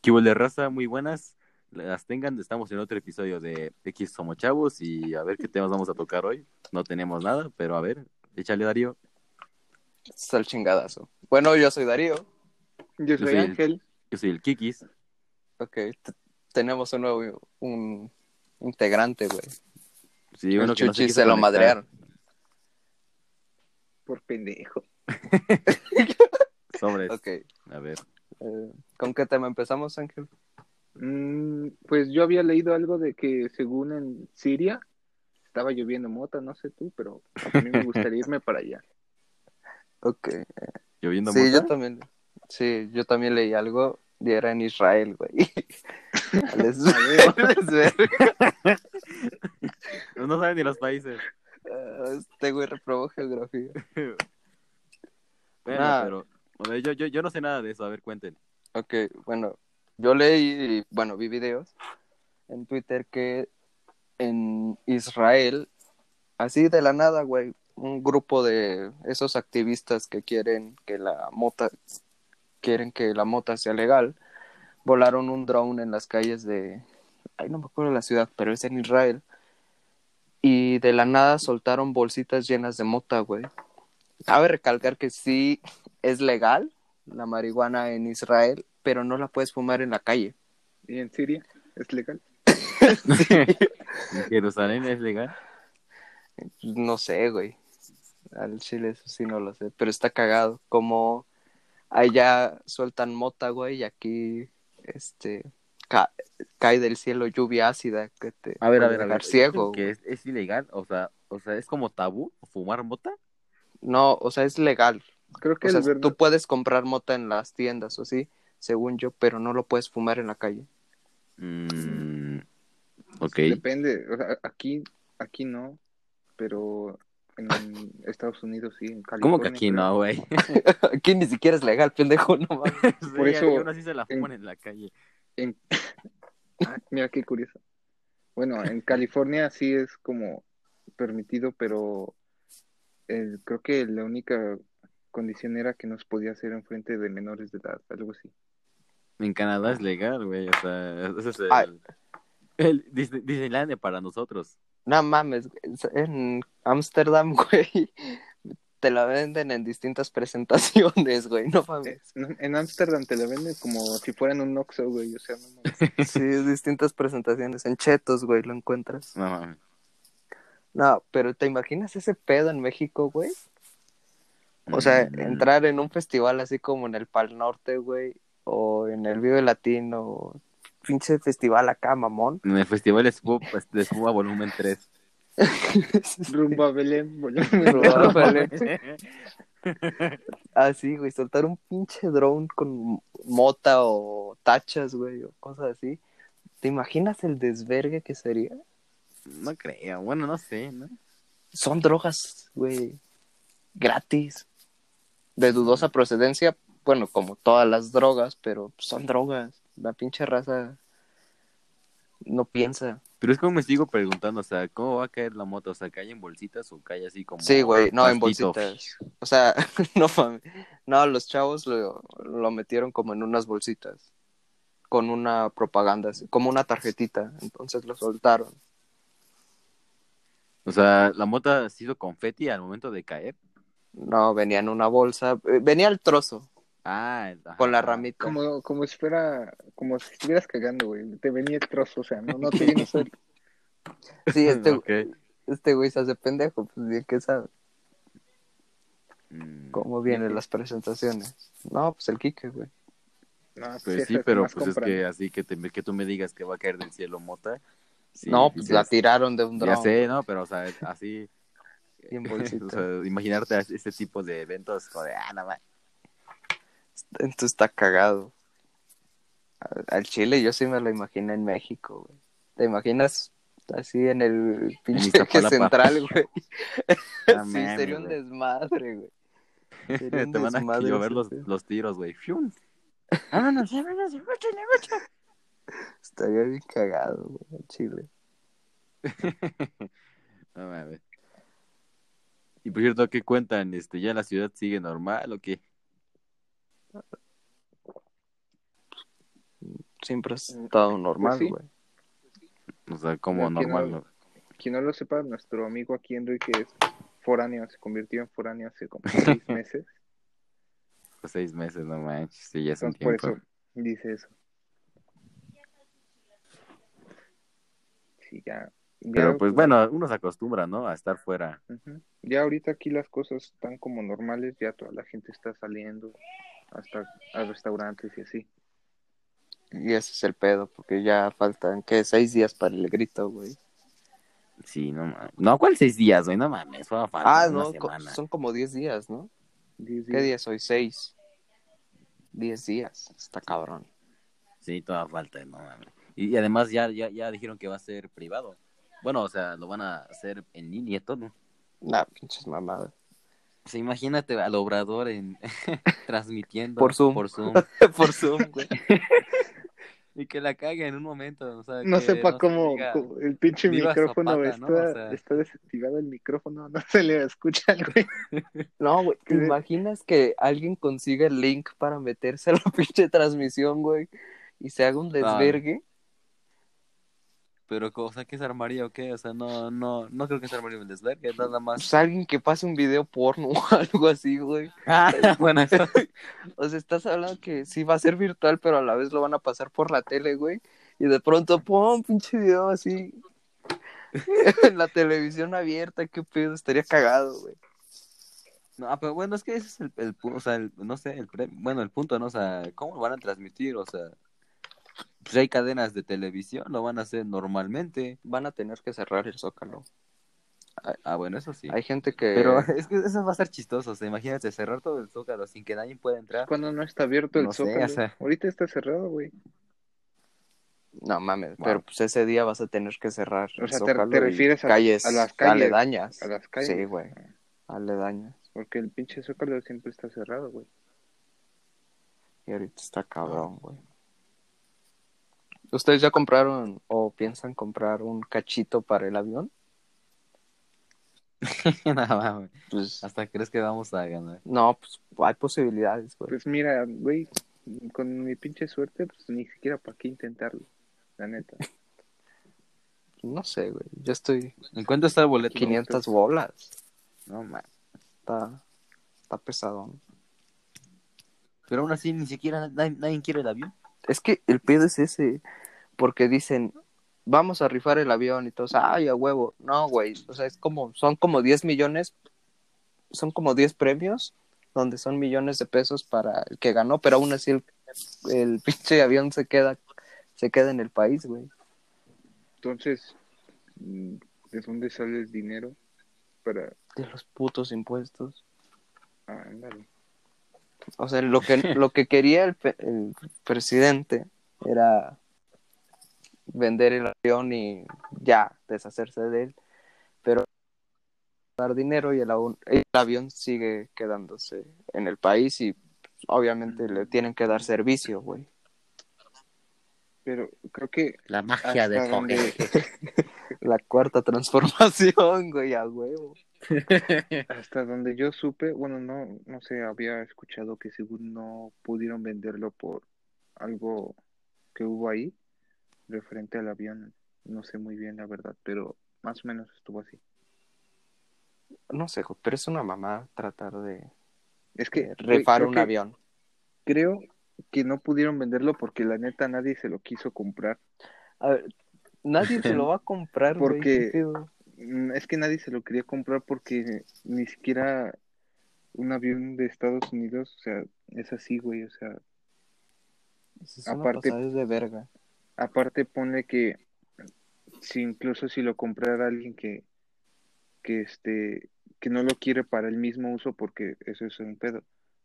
¿Qué hubo de raza? Muy buenas. Las tengan. Estamos en otro episodio de X Somos Chavos y a ver qué temas vamos a tocar hoy. No tenemos nada, pero a ver, échale Darío. Está el chingadazo. Bueno, yo soy Darío. Yo soy soy el- Ángel. Yo soy el Kikis. Ok, tenemos un nuevo un integrante, güey. Sí, El uno que no Chuchi quiso se lo madrearon. Por pendejo. Sobres. Ok, A ver. Eh, ¿con qué tema empezamos, Ángel? Mm, pues yo había leído algo de que según en Siria estaba lloviendo mota, no sé tú, pero a mí me gustaría irme para allá. Ok. ¿Lloviendo Sí, mota? yo también. Sí, yo también leí algo y era en Israel, güey. Les- les verga. No saben ni los países. Ah, Este güey reprobó geografía. Bueno, Nah. pero a yo, yo, yo no sé nada de eso. A ver, cuenten. Ok, bueno, yo leí, bueno, vi videos en Twitter que en Israel, así de la nada, güey, un grupo de esos activistas que quieren que la mota, quieren que la mota sea legal, volaron un drone en las calles de, ay, no me acuerdo la ciudad, pero es en Israel, y de la nada soltaron bolsitas llenas de mota, güey. Cabe recalcar que sí es legal la marihuana en Israel, pero no la puedes fumar en la calle. ¿Y en Siria es legal? ¿En Jerusalén es legal? No sé, güey. Al chile eso sí no lo sé, pero está cagado. Como allá sueltan mota, güey, y aquí este ca- cae del cielo lluvia ácida que te A ver, a ver. ciego. ¿Que es, es ilegal? O sea, o sea, ¿es como tabú fumar mota? No, o sea, es legal. Creo que O sea, es verdad. tú puedes comprar mota en las tiendas o sí, según yo, pero no lo puedes fumar en la calle. Mm, ok. Depende, o sea, aquí, aquí no, pero en Estados Unidos sí, en California. ¿Cómo que aquí no, güey? Aquí ni siquiera es legal, pendejo, no mames. Por Sí, eso- uno sí se la fuman en la calle. En... Ah, mira qué curioso. Bueno, en California sí es como permitido, pero eh, creo que la única condición era que no se podía hacer en frente de menores de edad, algo así. En Canadá es legal, güey. O sea, ese es el, el Disney- Disneylandia para nosotros. No mames, en Ámsterdam, güey, te la venden en distintas presentaciones, güey, no mames. En en Ámsterdam te la venden como si fueran un Oxxo, güey, o sea, no mames. Sí, distintas presentaciones. En Chetos, güey, lo encuentras. No mames. No, pero ¿te imaginas ese pedo en México, güey? O sea, Mm, entrar en un festival así como en el Pal Norte, güey, o en el Vive Latino, pinche festival acá, mamón. En el festival de Espuma, de Espuma volumen 3. Rumbo a Belén, volumen. Probablemente. Así, güey, soltar un pinche drone con mota o tachas, güey, o cosas así. ¿Te imaginas el desvergue que sería? No creo. Bueno, no sé, ¿no? Son drogas, güey, gratis, de dudosa procedencia, bueno, como todas las drogas, pero son drogas. La pinche raza no piensa. Pero es como me sigo preguntando, o sea, ¿cómo va a caer la moto? O sea, ¿cae en bolsitas o cae así como... Sí, güey, no en bolsitas. O sea, no. No, los chavos lo, lo metieron como en unas bolsitas. Con una propaganda, como una tarjetita. Entonces lo soltaron. O sea, la mota se hizo confeti al momento de caer. No, venía en una bolsa. eh, Venía el trozo Ah, ajá. con la ramita. Como, como si fuera, como si estuvieras cagando, güey. Te venía el trozo, o sea, no, no te viene solo. Sí, este, este güey se hace pendejo. Pues bien que sabe Mm, cómo vienen las presentaciones. No, pues el Kike, güey. No, Pues sí, esas pero pues es que así que, te- que tú me digas que va a caer del cielo mota. sí, no, pues la tiraron de un Ya dron. sé, ¿no? Pero, o sea, así... Y en bolsita. o sea, imaginarte este tipo de eventos como de, ah, no más. Entonces está cagado. Al- Chile yo sí me lo imaginé en México, güey. ¿Te imaginas así en el pinche central, güey? Sí, sería un güey. desmadre, güey. Sería un Te van a llover los, los tiros, güey. ¡Fium! Vámonos, vámonos. Estaría bien cagado, güey, al Chile. No mames. Y por cierto, ¿qué cuentan? Este, ¿Ya la ciudad sigue normal o qué? siempre ha estado normal, sí. güey. O sea, como normal. ¿no? Quien no lo sepa, nuestro amigo aquí, Enrique, es foráneo, se convirtió en foráneo hace como seis meses. Pues seis meses, no manches. Sí, ya es un Entonces, por tiempo. eso dice eso. Sí, ya. Ya, Pero pues bueno, uno se acostumbra, ¿no? A estar fuera. Ya ahorita aquí las cosas están como normales, ya toda la gente está saliendo hasta a restaurantes y así. Y ese es el pedo, porque ya faltan, ¿qué? Seis días para el grito, güey. Sí, no mames. No, ¿cuál seis días, güey? No mames, fue falta Ah, una no, co- semana. son como diez días, ¿no? Diez ¿Qué días. hoy? Seis. Diez días. Está cabrón. Sí, toda falta, no mames. Y, y además ya, ya, ya dijeron que va a ser privado. Bueno, o sea, lo van a hacer en línea todo. Nah, pinches mamadas. O sea, imagínate al obrador en transmitiendo Por Zoom. Por Zoom. Por Zoom, güey. y que la cague en un momento. O sea, No que sepa se cómo, el pinche "Viva micrófono Zapata", está, ¿no? O sea. está desactivado el micrófono, no se le escucha al güey. No, güey, ¿te imaginas que alguien consiga el link para meterse a la pinche transmisión, güey? Y se haga un desvergue. Pero, o sea, ¿qué se armaría o qué? O sea, no, no, no creo que se armaría un desvergue, nada más. Pues alguien que pase un video porno o algo así, güey. Ah, bueno, eso. O sea, estás hablando que sí va a ser virtual, pero a la vez lo van a pasar por la tele, güey. Y de pronto, pum, pinche video así. en la televisión abierta, qué pedo, estaría cagado, güey. No, pero bueno, es que ese es el, el o sea, el- no sé, el pre- bueno, el punto, ¿no? O sea, ¿cómo lo van a transmitir? O sea, pues hay cadenas de televisión, lo van a hacer normalmente. Van a tener que cerrar el zócalo. Ah, bueno, eso sí. Hay gente que. Pero es que eso va a estar chistoso, o sea, imagínate cerrar todo el zócalo sin que nadie pueda entrar. Cuando no está abierto el No sé, zócalo. o sea. Ahorita está cerrado, güey. No mames, Wow. pero pues ese día vas a tener que cerrar. O el sea, te- Zócalo te y refieres a- calles, a las calles, aledañas. A las calles. Sí, güey. Aledañas. Porque el pinche zócalo siempre está cerrado, güey. Y ahorita está cabrón, güey. ¿Ustedes ya compraron o piensan comprar un cachito para el avión? No, mames. Pues Hasta crees que vamos a ganar. no, pues hay posibilidades, güey. Pues mira, güey, con mi pinche suerte, pues ni siquiera para qué intentarlo. La neta. No sé, güey. Yo estoy ¿En cuánto está el boleto? 500 bolas. No, mames. Está, está pesadón. Pero aún así ni siquiera nadie, nadie quiere el avión. Es que el pedo es ese, porque dicen, vamos a rifar el avión y todos, ay, a huevo. No, güey, o sea, es como, son como 10 millones, son como 10 premios, donde son millones de pesos para el que ganó, pero aún así el, el pinche avión se queda, se queda en el país, güey. Entonces, mm, ¿de dónde sale el dinero para... De los putos impuestos. Ah, ándale. O sea, lo que, lo que quería el, el presidente era vender el avión y ya deshacerse de él, pero dar dinero y el, aun- el avión sigue quedándose en el país y obviamente le tienen que dar servicio, güey. Pero creo que La hasta donde, La cuarta transformación, güey, a huevo. hasta donde yo supe, bueno, no, no sé, había escuchado que según no pudieron venderlo por algo que hubo ahí, referente al avión. No sé muy bien la verdad, pero más o menos estuvo así. No sé, pero es una mamá tratar de Es que creo un que- avión. Creo que no pudieron venderlo porque la neta nadie se lo quiso comprar. A ver, nadie se lo va a comprar. Porque-. Mm, Es que nadie se lo quería comprar porque ni siquiera un avión de Estados Unidos, o sea, es así, güey, o sea, Es una aparte- de verga. Aparte ponle que si incluso si lo comprara alguien que que este que no lo quiere para el mismo uso porque eso es un pedo.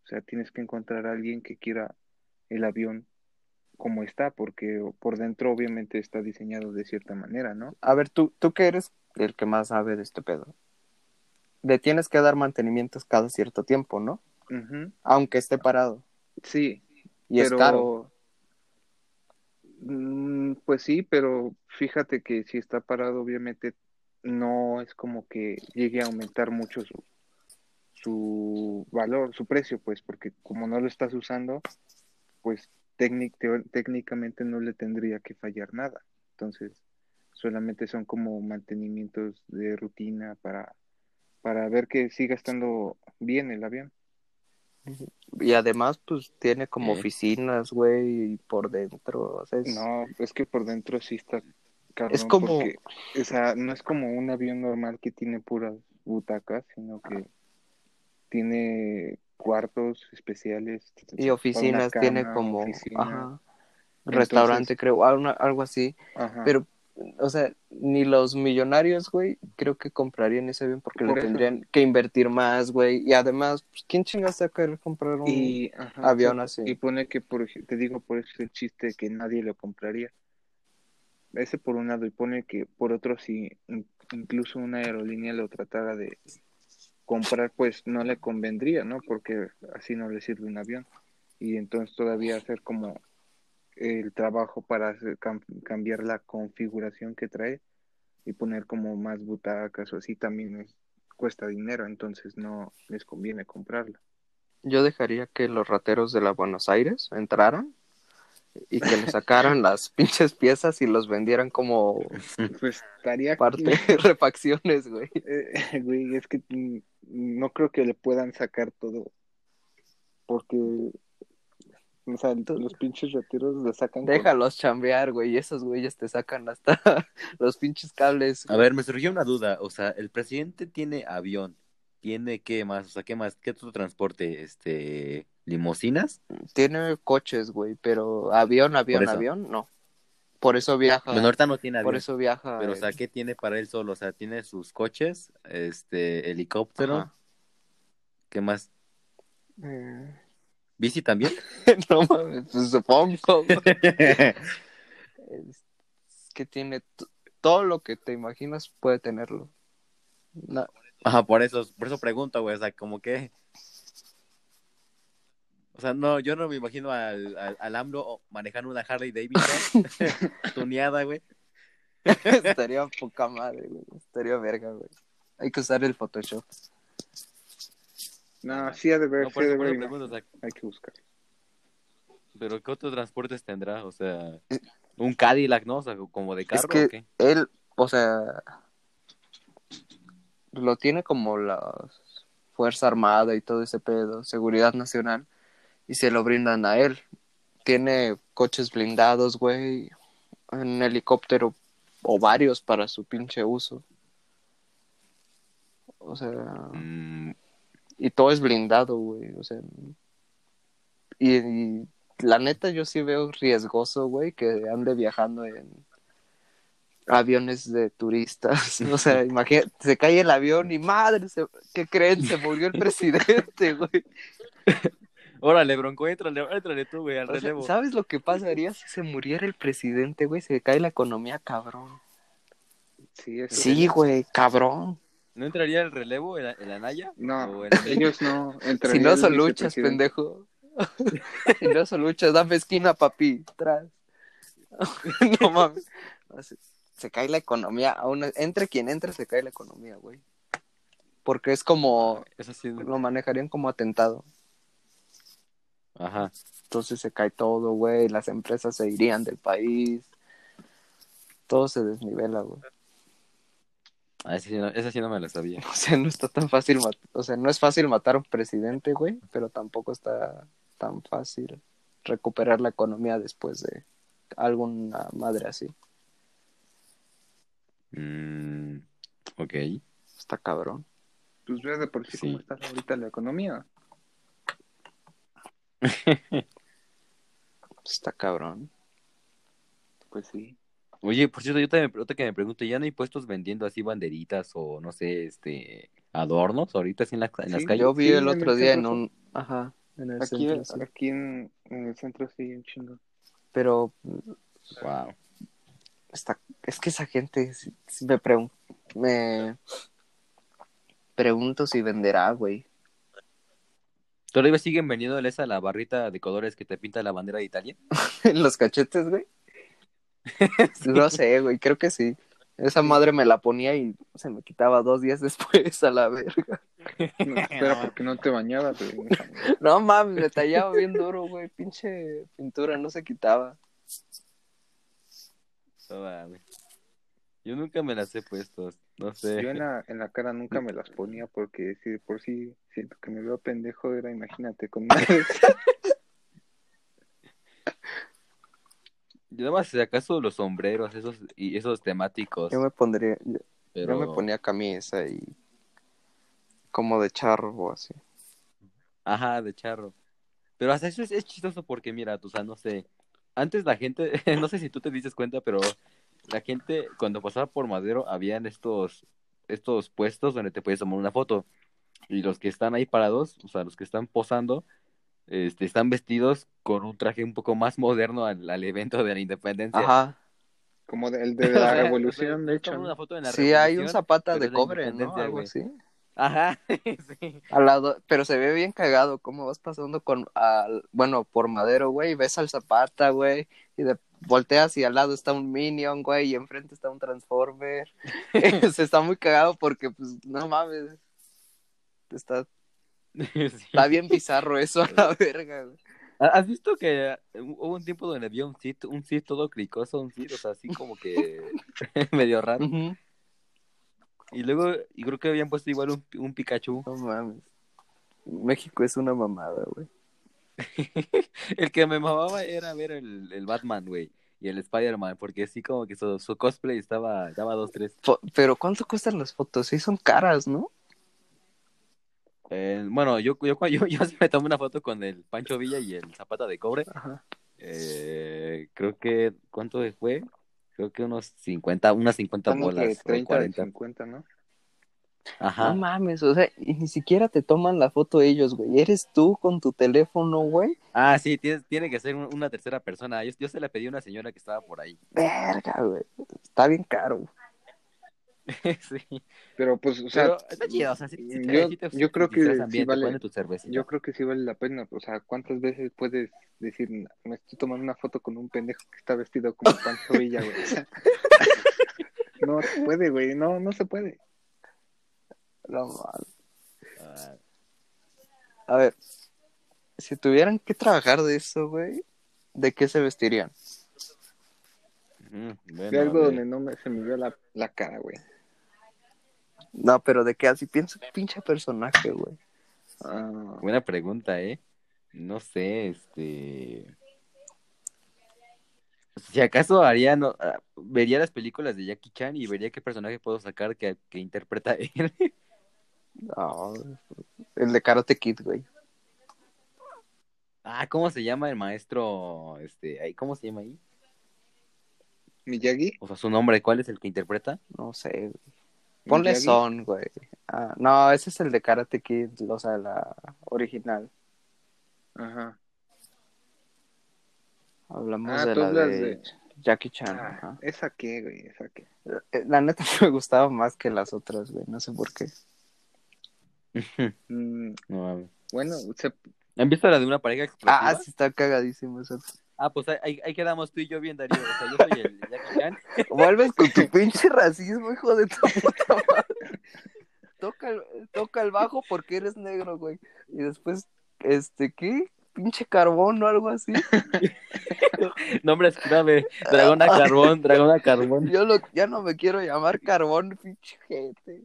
O sea, tienes que encontrar a alguien que quiera el avión como está, porque por dentro obviamente está diseñado de cierta manera, ¿no? A ver, tú, tú que eres el que más sabe de este pedo. Le tienes que dar mantenimientos cada cierto tiempo, ¿no? Aunque esté parado. Sí, Y es pero caro. Mm, pues sí, pero fíjate que si está parado, obviamente no es como que llegue a aumentar mucho su, su valor, su precio, pues, porque como no lo estás usando, pues técnicamente no le tendría que fallar nada. Entonces, solamente son como mantenimientos de rutina para, para ver que siga estando bien el avión. Y además, pues tiene como ¿Eh? oficinas, güey, y por dentro. O sea, es- No, es que por dentro sí está cabrón, Es como- porque, o sea, no es como un avión normal que tiene puras butacas, sino que tiene cuartos especiales. y oficinas, tiene como, oficina. ajá, restaurante, creo, algo así. Ajá. Pero, o sea, ni los millonarios, güey, creo que comprarían ese avión porque Por le eso. tendrían que invertir más, güey. Y además, pues, ¿quién chingas a querer comprar un y ajá, avión así? Y pone que, por, te digo, por eso es el chiste que nadie lo compraría. Ese por un lado, y pone que por otro, si in- incluso una aerolínea lo tratara de comprar, pues no le convendría, ¿no? Porque así no le sirve un avión. Y entonces todavía hacer como el trabajo para hacer- cam- cambiar la configuración que trae y poner como más butacas o así también es, cuesta dinero, entonces no les conviene comprarla. Yo dejaría que los rateros de la Buenos Aires entraran y que le sacaran las pinches piezas y los vendieran como Pues estaría parte de refacciones, güey. Eh, güey, es que no creo que le puedan sacar todo. Porque, o sea, los pinches retiros le sacan. con- Déjalos chambear, güey, y esos güeyes te sacan hasta los pinches cables. A ver, me surgió una duda. O sea, el presidente tiene avión. ¿Tiene qué más? O sea, ¿qué más? ¿Qué otro transporte? Este, limosinas. Tiene coches, güey, pero avión, avión, avión, no. Por eso viaja. Bueno, ahorita no tiene avión. por eso viaja. Pero, o eh, sea, ¿qué tiene para él solo? O sea, tiene sus coches, este, helicóptero. ajá. ¿Qué más? Eh, ¿Bici también? no mames, pues supongo. Es que tiene todo lo que te imaginas puede tenerlo. Ajá, por eso, por eso pregunto, güey. O sea, como que. O sea, no, yo no me imagino al, al, al AMLO manejando una Harley Davidson tuneada, güey. estaría poca madre, güey. Estaría verga, güey. Hay que usar el Photoshop. No, sí ha de ver, No, sí ha de ver. Hay que buscar. pero ¿qué otros transportes tendrá? O sea, un Cadillac, ¿no? O sea, como de carro es que o qué? él, o sea, lo tiene como la Fuerza Armada y todo ese pedo, seguridad nacional, y se lo brindan a él. Tiene coches blindados, güey, un helicóptero o varios para su pinche uso. O sea, Mm, y todo es blindado, güey, o sea, y, y la neta yo sí veo riesgoso, güey, que ande viajando en aviones de turistas, o sea, imagínate, se cae el avión y madre, se- ¿qué creen? Se murió el presidente, güey. Órale, Bronco, éntrale, éntrale tú, güey, al O sea, relevo. ¿Sabes lo que pasaría si se muriera el presidente, güey? Se cae la economía, cabrón. Sí, eso Sí, güey, cabrón. ¿No entraría el relevo, el, el Anaya? No, ¿O el- ellos no. Si no soluchas, vicepresidente. pendejo. si no soluchas, dame esquina, papi. Tras. no mames. Se, se cae la economía. Aún, entre quien entre, se cae la economía, güey. Porque es como. Eso sí. Lo manejarían como atentado. Ajá. Entonces se cae todo, güey. Las empresas se irían del país. Todo se desnivela, güey. Ah, esa, sí no, esa sí no me la sabía. O sea, no está tan fácil. O sea, no es fácil matar a un presidente, güey. Pero tampoco está tan fácil recuperar la economía después de alguna madre así. Mm, ok. Está cabrón. Pues ve de por sí, Sí. cómo está ahorita la economía. Está cabrón. Pues sí. Oye, por cierto, yo también, que me pregunto, ¿ya no hay puestos vendiendo así banderitas o no sé, este, adornos ahorita así en, la- en las calles? Yo vi Sí, el en otro el día en un... Ajá, en el Aquí, centro, sí. aquí en, en el centro sí, un chingo. Pero Wow. está... es que esa gente me, pregun- me pregunto si venderá, güey. ¿Todavía siguen vendiendo esa la barrita de colores que te pinta la bandera de Italia? en los cachetes, güey. No sé, güey, creo que sí. Esa madre me la ponía y se me quitaba dos días después a la verga. No, espera, porque no te bañabas, güey. No mames, me tallaba bien duro, güey. Pinche pintura no se quitaba. No mames. Yo nunca me las he puesto, no sé. Yo en la, en la cara nunca me las ponía porque si de por sí siento que me veo pendejo, era, imagínate, con una de esas. Yo nada más, si acaso los sombreros, esos y esos temáticos. Yo me pondría, yo, pero... yo me ponía camisa y como de charro o así. Ajá, de charro. Pero hasta eso es, es chistoso porque, mira, o sea, no sé. Antes la gente, no sé si tú te dices cuenta, pero la gente, cuando pasaba por Madero, habían estos, estos puestos donde te puedes tomar una foto. Y los que están ahí parados, o sea, los que están posando, este, están vestidos con un traje un poco más moderno al, al evento de la independencia. Ajá. Como de- el de O sea, la o sea, revolución, de hecho. una foto en la Sí, hay un zapata de cobre, ¿no? Algo así. Ajá, sí. Al lado, pero se ve bien cagado cómo vas pasando con, al, bueno, por Madero, güey, y ves al Zapata, güey, y de, volteas y al lado está un Minion, güey, y enfrente está un Transformer. se está muy cagado porque, pues, no mames, está, Sí. está bien bizarro eso a la verga, güey. ¿Has visto que hubo un tiempo donde había un sit, un sit todo cricoso, un sit, o sea, así como que medio raro? Y luego, y creo que habían puesto igual un, un Pikachu. No mames. México es una mamada, güey. El que me mamaba era ver el, el Batman, güey, y el Spider-Man, porque así como que su, su cosplay estaba, daba dos, tres. Pero ¿cuánto cuestan las fotos? Sí, son caras, ¿no? Eh, bueno, yo, yo, yo, yo me tomé una foto con el Pancho Villa y el Zapata de Cobre. Ajá. Eh, creo que, ¿cuánto fue? Creo que unos 50, unas 50 Están entre bolas o 30 y 40. 50, ¿no? Ajá. No mames, o sea, y ni siquiera te toman la foto ellos, güey. Eres tú con tu teléfono, güey. Ah, sí, tiene, tiene que ser un- una tercera persona. Yo, yo se la pedí a una señora que estaba por ahí. Verga, güey. Está bien caro. sí. Pero pues, o sea, está chido, o sea, yo- sí te- yo creo que disfrazan sí vale- yo creo que sí vale la pena. O sea, ¿cuántas veces puedes decir, me estoy tomando una foto con un pendejo que está vestido como Pancho Villa, güey? O sea, no se puede, güey. No, no se puede. No A ver, si tuvieran que trabajar de eso, güey, ¿de qué se vestirían? bueno, De algo donde no me, se me vio la, la cara, güey. No, pero ¿de qué? Así piensa pinche personaje, güey. Ah, Buena pregunta, ¿eh? No sé, este... Si acaso haría, no, ah, vería las películas de Jackie Chan y vería qué personaje puedo sacar que, que interpreta él. No, el de Karate Kid, güey. Ah, ¿cómo se llama el maestro? Este, ahí, ¿cómo se llama ahí? Miyagi. O sea, su nombre, ¿cuál es el que interpreta? No sé, güey. Ponle Miyagi. son, güey. Ah, no, ese es el de Karate Kid, o sea, la original. Ajá. Hablamos Ah, de la de, de- Jackie Chan. Ah, ajá. ¿Esa qué, güey? ¿Esa qué? Eh, La neta me gustaba más que las otras, güey. No sé por qué. Mm, No bueno, se, ¿Han visto la de una pareja explosiva? Ah, sí está cagadísimo eso. Ah, pues ahí, ahí- quedamos tú y yo bien, Darío. O sea, yo soy el Jackie Chan. Vuelves con tu pinche racismo, hijo de tu puta madre. Toca el, toca el bajo porque eres negro, güey. Y después, este, ¿qué? Pinche carbón o algo así. Nombre esclave. Dragón a carbón, dragón a carbón. Yo lo, ya no me quiero llamar carbón, pinche gente.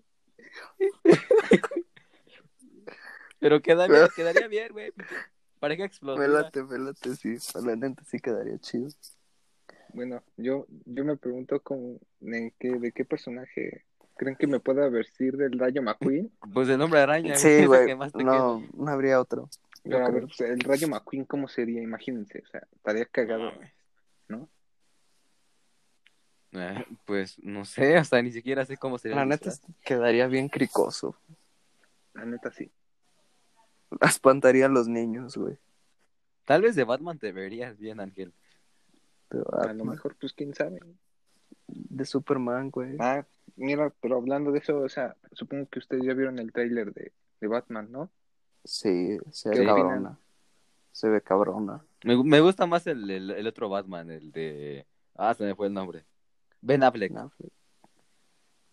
Pero queda bien, quedaría bien, güey. Pareja explosiva. Pélate, pélate, sí. La neta sí quedaría chido. bueno, yo, yo me pregunto en qué, de qué personaje creen que me pueda vestir del Rayo McQueen. Pues el nombre araña. Sí, güey. que más te No, no habría otro. Pero a ver, pues, el Rayo McQueen, ¿cómo sería? Imagínense, o sea, estaría cagado. queda. Ah, Pues no sé, hasta ni siquiera sé cómo sería. La neta quedaría bien cricoso. La neta sí. Espantarían los niños, güey. Tal vez de Batman te verías bien, Ángel. Pero, A lo mejor, pues quién sabe. De Superman, güey. Ah, mira, pero hablando de eso, o sea, supongo que ustedes ya vieron el tráiler de, de Batman, ¿no? Sí, se ¿Qué ve opinan? cabrona. Se ve cabrona. Me, me gusta más el, el, el otro Batman, el de. Ah, se me fue el nombre. Ben Affleck. No,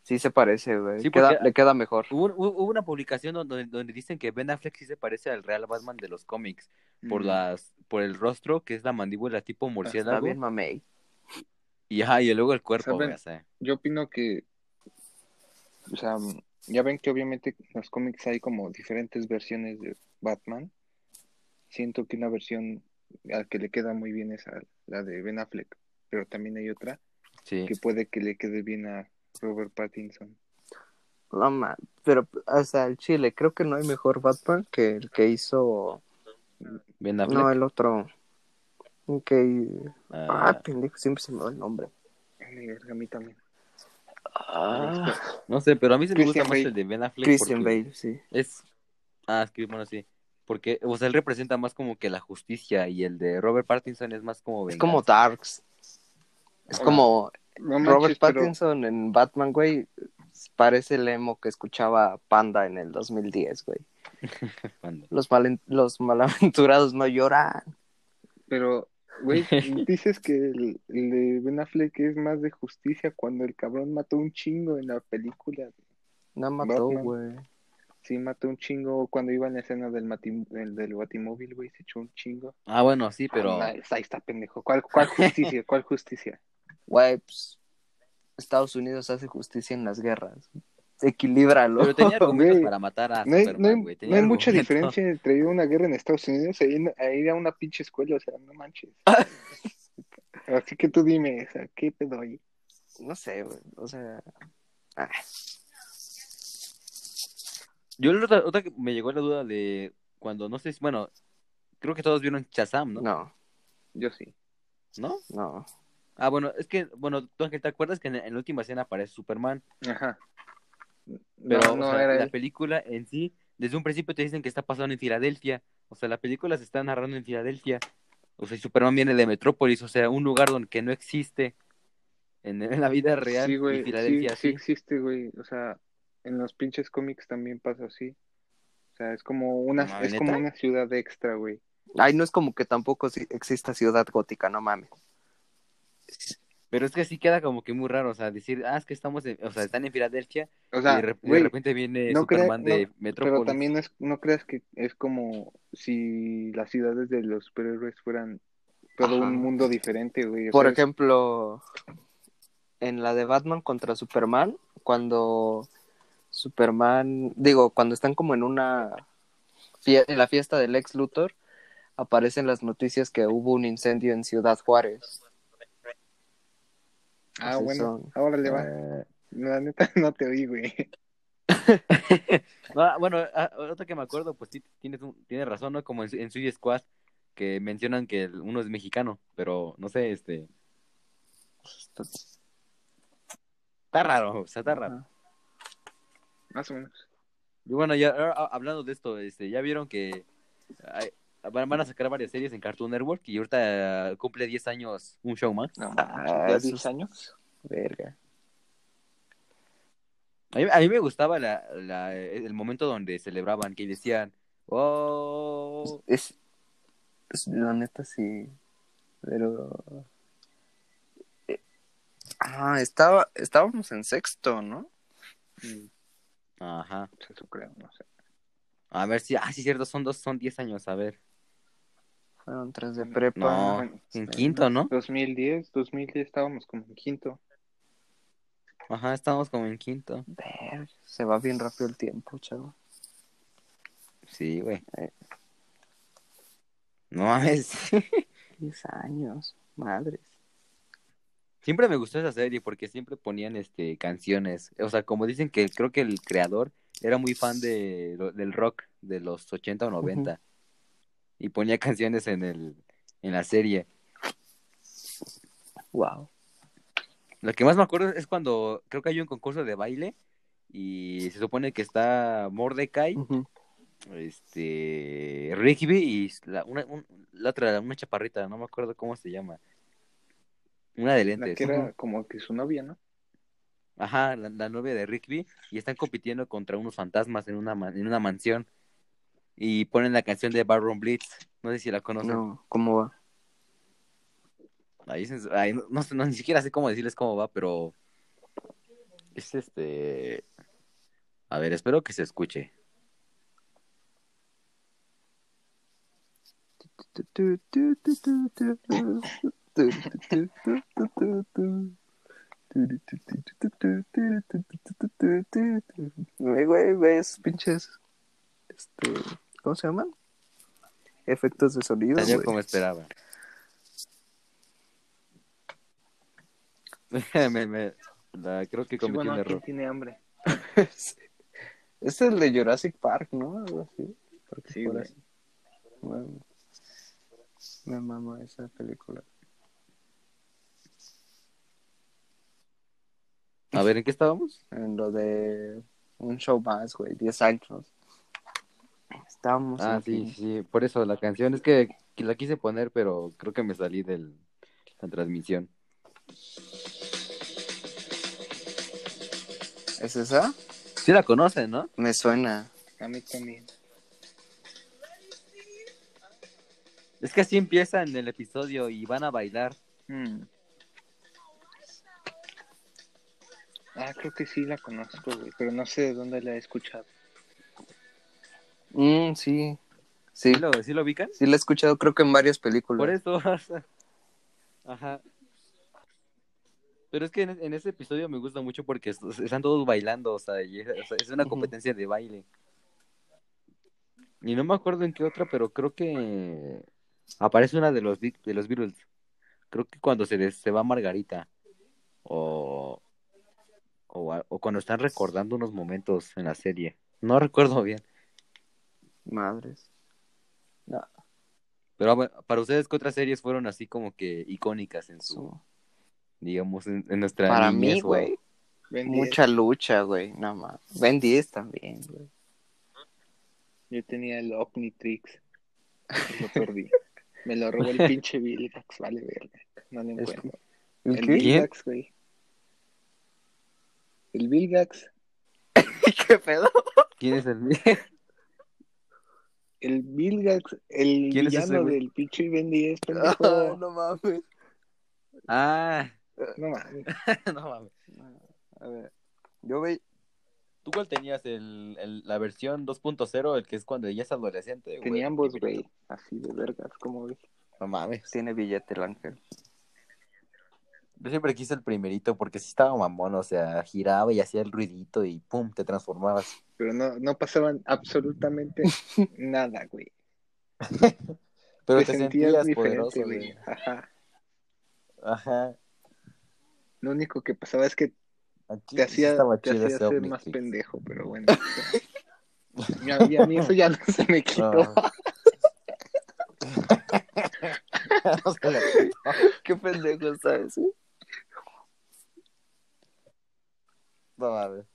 Sí se parece, güey. Sí, Queda- le queda mejor. Hubo, hubo- hubo una publicación donde, donde dicen que Ben Affleck sí se parece al real Batman de los cómics por Mm. las por el rostro, que es la mandíbula tipo Está murciélago, bien, mamey. y ajá, y luego el cuerpo, ¿Saben? güey, o sea. Yo opino que, o sea, ya ven que obviamente en los cómics hay como diferentes versiones de Batman. Siento que una versión a que le queda muy bien es a la de Ben Affleck, pero también hay otra Sí. que puede que le quede bien a Robert Pattinson. No, ma- pero hasta el Chile, creo que no hay mejor Batman que el que hizo. Ben Affleck. No, el otro. Que. ah, Ah, pendejo, siempre se me va el nombre. A mí también. Ah, no sé, pero a mí se me gusta más el de Ben Affleck. Christian porque Bale, sí. Es. Ah, es que bueno, sí. Porque, o sea, él representa más como que la justicia y el de Robert Pattinson es más como Es como venganza. Darks. Es como No Robert pero Pattinson en Batman, güey. Parece el emo que escuchaba Panda en el 2010, güey. Los, malen- los malaventurados no lloran. Pero, güey, dices que el, el de Ben Affleck es más de justicia cuando el cabrón mató un chingo en la película. No mató, güey. Sí, mató un chingo cuando iba en la escena del, mati- del, del batimóvil, güey, se echó un chingo. Ah, bueno, sí, pero. Ah, ahí está, pendejo. ¿Cuál, cuál justicia? ¿Cuál justicia? Güey, pues, Estados Unidos hace justicia en las guerras. Equilíbralo. Pero tenía argumentos para matar a No hay, Superman, no hay- no mucha diferencia entre ir a una guerra en Estados Unidos e ir a, ir a una pinche escuela, o sea, no manches. Así que tú dime, o sea, ¿qué pedo ahí? No sé, güey. O sea. ah, Yo la otra, otra que me llegó la duda de cuando, no sé, bueno, creo que todos vieron Shazam, ¿no? no, Yo sí. ¿No? no. Ah, bueno, es que, bueno, tú Ángel, ¿te acuerdas que en, en la última escena aparece Superman? Ajá. Pero no, o no sea, era la él. película en sí, desde un principio te dicen que está pasando en Filadelfia. O sea, la película se está narrando en Filadelfia. O sea, Superman viene de Metrópolis, o sea, un lugar donde que no existe en, en la vida real. Sí, güey, sí, Filadelfia sí sí. existe, güey. O sea, en los pinches cómics también pasa así. O sea, es como una, No, es como una ciudad extra, güey. Ay, no es como que tampoco si- exista ciudad gótica, no mames. Pero es que sí queda como que muy raro, o sea, decir, ah, es que estamos, en- o sea, están en Filadelfia O y sea, de, rep- de repente viene no crea- Superman de no, Metrópolis. pero también no, es, no creas que es como si las ciudades de los superhéroes fueran todo Ajá. un mundo diferente, güey. Por ejemplo, en la de Batman contra Superman, cuando Superman, digo, cuando están como en una en la fiesta del ex Luthor, aparecen las noticias que hubo un incendio en Ciudad Juárez. Ah, Así bueno, son. ahora le va. Eh, La neta no te oí, güey. bueno, ah, otra que me acuerdo, pues sí, tienes, un- tienes razón, ¿no? Como en, en Suicide Squad, que mencionan que uno es mexicano, pero no sé, este... Está raro, o sea, está raro. Más o menos. Y bueno, ya ah, hablando de esto, este, ya vieron que hay- van, van a sacar varias series en Cartoon Network y ahorita cumple 10 años un show más. No, Ah, ¿ya eso 10 es- años? Verga. A mí, a mí me gustaba la, la- el momento donde celebraban, que decían, oh, Es, es- la neta sí, pero eh, ah, estaba estábamos en sexto, ¿no? Mm, ajá. Eso creo, no sé. A ver si, ah, sí, cierto, son dos, son 10 años, a ver. Fueron tres de prepa. No, en quinto, ¿no? 2010, 2010 estábamos como en quinto. Ajá, estamos como en quinto. Verga, se va bien rápido el tiempo, chavo. Sí, güey. Eh. No mames. 10 años, madres. Siempre me gustó esa serie porque siempre ponían este canciones. O sea, como dicen que creo que el creador era muy fan de, del rock de los 80 o 90. Y ponía canciones en el en la serie. Wow. Lo que más me acuerdo es cuando creo que hay un concurso de baile y se supone que está Mordecai, este Rigby y la, una, un- la otra, una chaparrita, no me acuerdo cómo se llama. Una de La lentes. que era como que su novia, ¿no? Ajá, la, la novia de Rigby y están compitiendo contra unos fantasmas en una en una mansión y ponen la canción de Baron Blitz. No sé si la conocen. No, ¿cómo va? Ahí ahí no, no sé, no, ni siquiera sé cómo decirles cómo va, pero Es este. A ver, espero que se escuche. Güey, güey, ves pinches. Este, ¿Cómo se llaman? Efectos de sonido. Salió como esperaba. me, me- la- creo que Sí, cometí bueno, un ¿quién error. tiene hambre? Sí. Es el de Jurassic Park, ¿no? Algo así. Porque Sí, por güey. bueno, me mama esa película. A ver, ¿en qué estábamos? En lo de un show más, güey, 10 años. Ah, sí, fin. sí, por eso la canción es que que la quise poner, pero creo que me salí de la transmisión. ¿Es esa? Sí la conocen, ¿no? Me suena. A mí también. Es que así empieza en el episodio y van a bailar. Mm. Ah, creo que sí la conozco, güey, pero no sé de dónde la he escuchado. Mm, sí. Sí, ¿Sí lo, sí lo ubican? sí la he escuchado creo que en varias películas. Por eso. Ajá. Pero es que en, en ese episodio me gusta mucho porque est- están todos bailando, o sea, y es, una competencia de baile. Y no me acuerdo en qué otra, pero creo que aparece una de los de los Beatles. Creo que cuando se, des- se va Margarita o, o o cuando están recordando unos momentos en la serie. No recuerdo bien. Madres. No, Pero para ustedes, ¿qué otras series fueron así como que icónicas en su, digamos, en, en nuestra Para niñez mí, güey, mucha lucha, güey. No más. Ben 10 también, güey. 10. Yo tenía el Omnitrix. Lo perdí. Me lo robó el pinche Vilgax, vale verga. No lo encuentro. ¿El El? Vilgax, güey. El Vilgax. ¿Qué pedo? ¿Quién es el El Vilgax, el ¿Quién es villano güey? del pinche Ben 10, pendejo. Ah, no mames. Ah, No mames. no mames. A ver, yo ve... ¿Tú cuál tenías? El, el- la versión 2.0, el que es cuando ella es adolescente? güey? Tenía ambos, güey. Así de vergas, como ves. No mames. Tiene billete el ángel. Yo siempre quise el primerito porque sí estaba mamón, o sea, giraba y hacía el ruidito y pum, te transformabas. Pero no, no pasaban absolutamente nada, güey. Pero te, sentías, poderoso, güey. güey. Ajá. Ajá. Lo único que pasaba es que Aquí te hacía, te hacía ser más pendejo, pero bueno. y, a, y a mí eso ya no se me quitó. No. No. Qué pendejo está ese. No mames.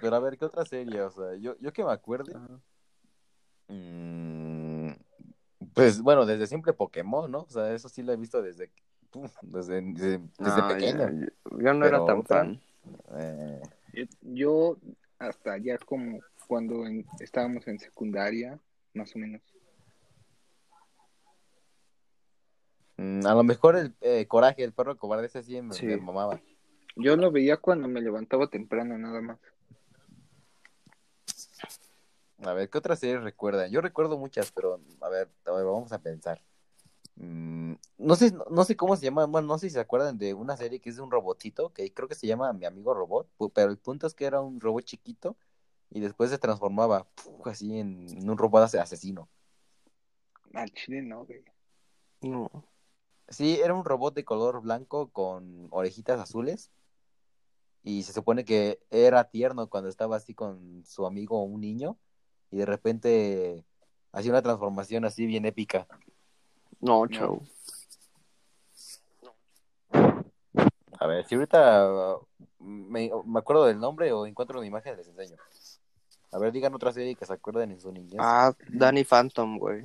Pero a ver, ¿qué otra serie? O sea, yo, yo que me acuerde. mm, pues bueno, desde siempre Pokémon, ¿no? O sea, eso sí lo he visto desde, desde, desde, desde No, pequeño. Yo, yo no era tan otra- fan. Eh, Yo, yo hasta ya como cuando en- estábamos en secundaria, más o menos. mm, a lo mejor el eh, coraje, el perro cobarde, ese sí me, Sí. me mamaba. Yo lo veía cuando me levantaba temprano, nada más. A ver, ¿qué otras series recuerdan? Yo recuerdo muchas, pero a ver, a ver, vamos a pensar. Mm, no sé, no sé cómo se llama, bueno, no sé si se acuerdan de una serie que es de un robotito, que creo que se llama Mi Amigo Robot, pero el punto es que era un robot chiquito y después se transformaba puf, así en, en un robot ase- asesino. Al chile no, güey. No. Sí, era un robot de color blanco con orejitas azules y se supone que era tierno cuando estaba así con su amigo un niño y de repente hacía una transformación así bien épica. No, chau. A ver, si ahorita uh, me, me acuerdo del nombre o encuentro una imagen, les enseño. A ver, digan otra serie que se acuerden en su niñez. Ah, Danny Phantom, güey.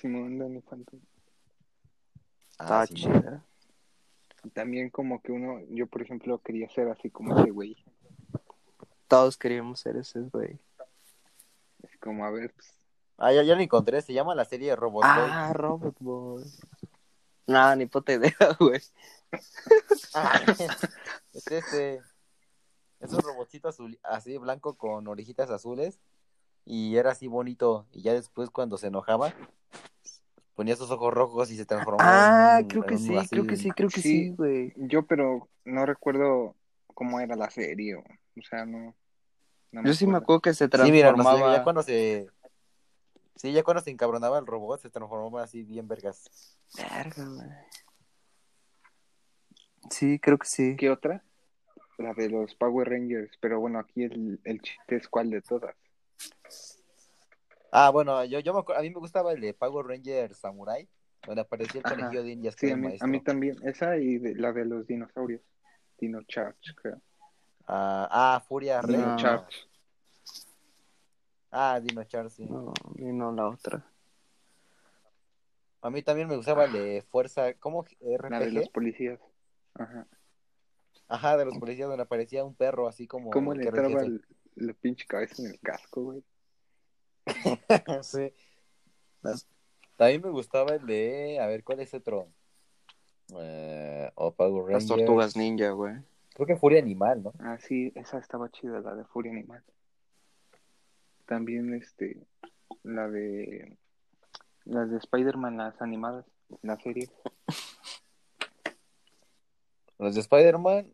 Simón Danny Phantom. Ah, Está sí, chida. También como que uno, yo por ejemplo quería ser así como ese güey. Todos queríamos ser ese, güey. Es como, a ver, pues, Ah, ya, ya lo encontré, se llama la serie Robot Boy. Ah, Robot Boy. No, ni puta idea, güey. Es este. Es un robotcito azul, así blanco con orejitas azules. Y era así bonito. Y ya después, cuando se enojaba, ponía sus ojos rojos y se transformaba. Ah, en creo que en sí, así- creo que sí, creo que Sí. sí, güey. Yo, pero no recuerdo cómo era la serie. O, o sea, no. no Yo sí me acuerdo. que se Sí, mira, transformaba. ya cuando se. Sí, ya cuando se encabronaba el robot, se transformaba así bien vergas. Verga, güey. Sí, creo que sí. ¿Qué otra? La de los Power Rangers. Pero bueno, aquí el, el chiste es cuál de todas. Ah, bueno, yo, yo me acuerdo, a mí me gustaba el de Power Ranger Samurai, donde aparecía el Ajá. conejillo de indias Sí, a mí, a maestro. mí también. Esa y de- la de los dinosaurios. Dino Charge, creo. Ah, ah, Furia. Dino No. Charge. Ah, Dino Charge, sí. No, no la otra. A mí también me gustaba el de Fuerza, ¿cómo? La de los RPG. policías. Ajá. Ajá, de los policías donde aparecía un perro así como ¿Cómo le entraba el- la pinche cabeza en el casco, güey? Sí. También me gustaba el de, a ver, ¿cuál es otro? Eh, Las tortugas ninja, güey. Creo que Furia Animal, ¿no? Ah, sí, esa estaba chida, la de Furia Animal. También, este, la de, las de Spider-Man, las animadas, la serie. Los de Spider-Man.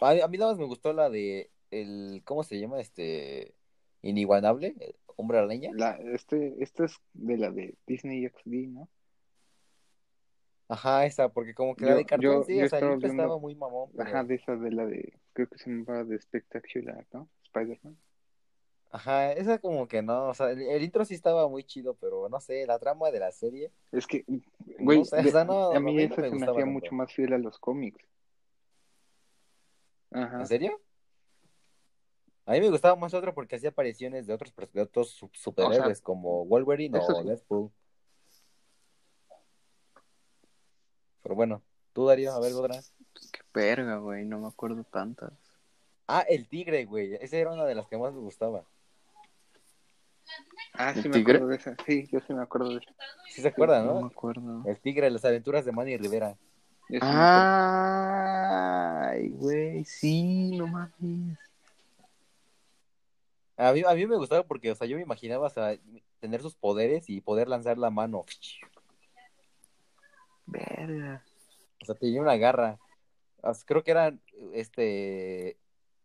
A, a mí nada más me gustó la de el, ¿cómo se llama? Este, Inigualable, el Hombre Araña. La, este, esta es de la de Disney XD, ¿no? Ajá, esa, porque como que Yo- la de cartón, yo- sí, yo o sea, estaba viendo- estaba muy mamón, pero... Ajá, de esa de la de, creo que se llamaba de Spectacular, ¿no? Spider-Man. Ajá, esa como que no, o sea, el, el intro sí estaba muy chido, pero no sé, la trama de la serie, Es que, güey, No sé, de- o sea, no, a mí no esa me se me hacía mucho más fiel a los cómics. Ajá. ¿en serio? A mí me gustaba más otro porque hacía apariciones de otros, de superhéroes como Wolverine o sí. Deadpool. Pero bueno, tú Darío, a ver, otra. Qué verga, güey. No me acuerdo tantas. Ah, el tigre, güey, esa era una de las que más me gustaba. Ah, sí ¿El me tigre? acuerdo de esa. Sí, yo sí me acuerdo de esa. ¿Sí se acuerdan, No me no? acuerdo. El tigre, las aventuras de Manny Rivera. Yo sí me acuerdo. Ay, güey, sí, no mames. A mí, a mí me gustaba porque, o sea, yo me imaginaba, o sea, tener sus poderes y poder lanzar la mano. Verga. O sea, tenía una garra. O sea, creo que eran, este,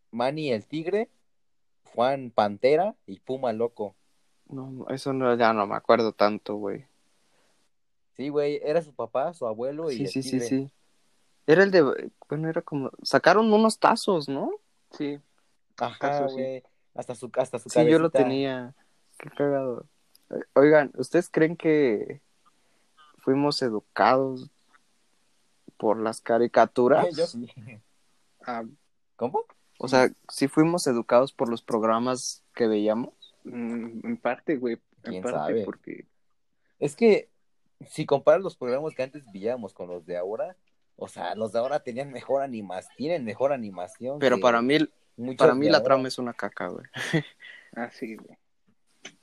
Manny el tigre, Juan Pantera y Puma Loco. No, eso no, ya no me acuerdo tanto, güey. Sí, güey, era su papá, su abuelo y Sí, el sí, sí, tigre. sí. Era el de, bueno, era como, sacaron unos tazos, ¿no? Sí, Ajá, sí. Hasta su, hasta su Sí, yo lo tenía. Qué cagado. Oigan, ¿ustedes creen que fuimos educados por las caricaturas? Yo sí. ah, ¿Cómo? O sea, ¿sí fuimos educados por los programas que veíamos? mm, en parte, güey. En ¿Quién parte, sabe? porque Es que si comparas los programas que antes veíamos con los de ahora, o sea, los de ahora tenían mejor animación, tienen mejor animación. Pero que para mí, para mí la trama es una caca, güey. Ah, sí, güey.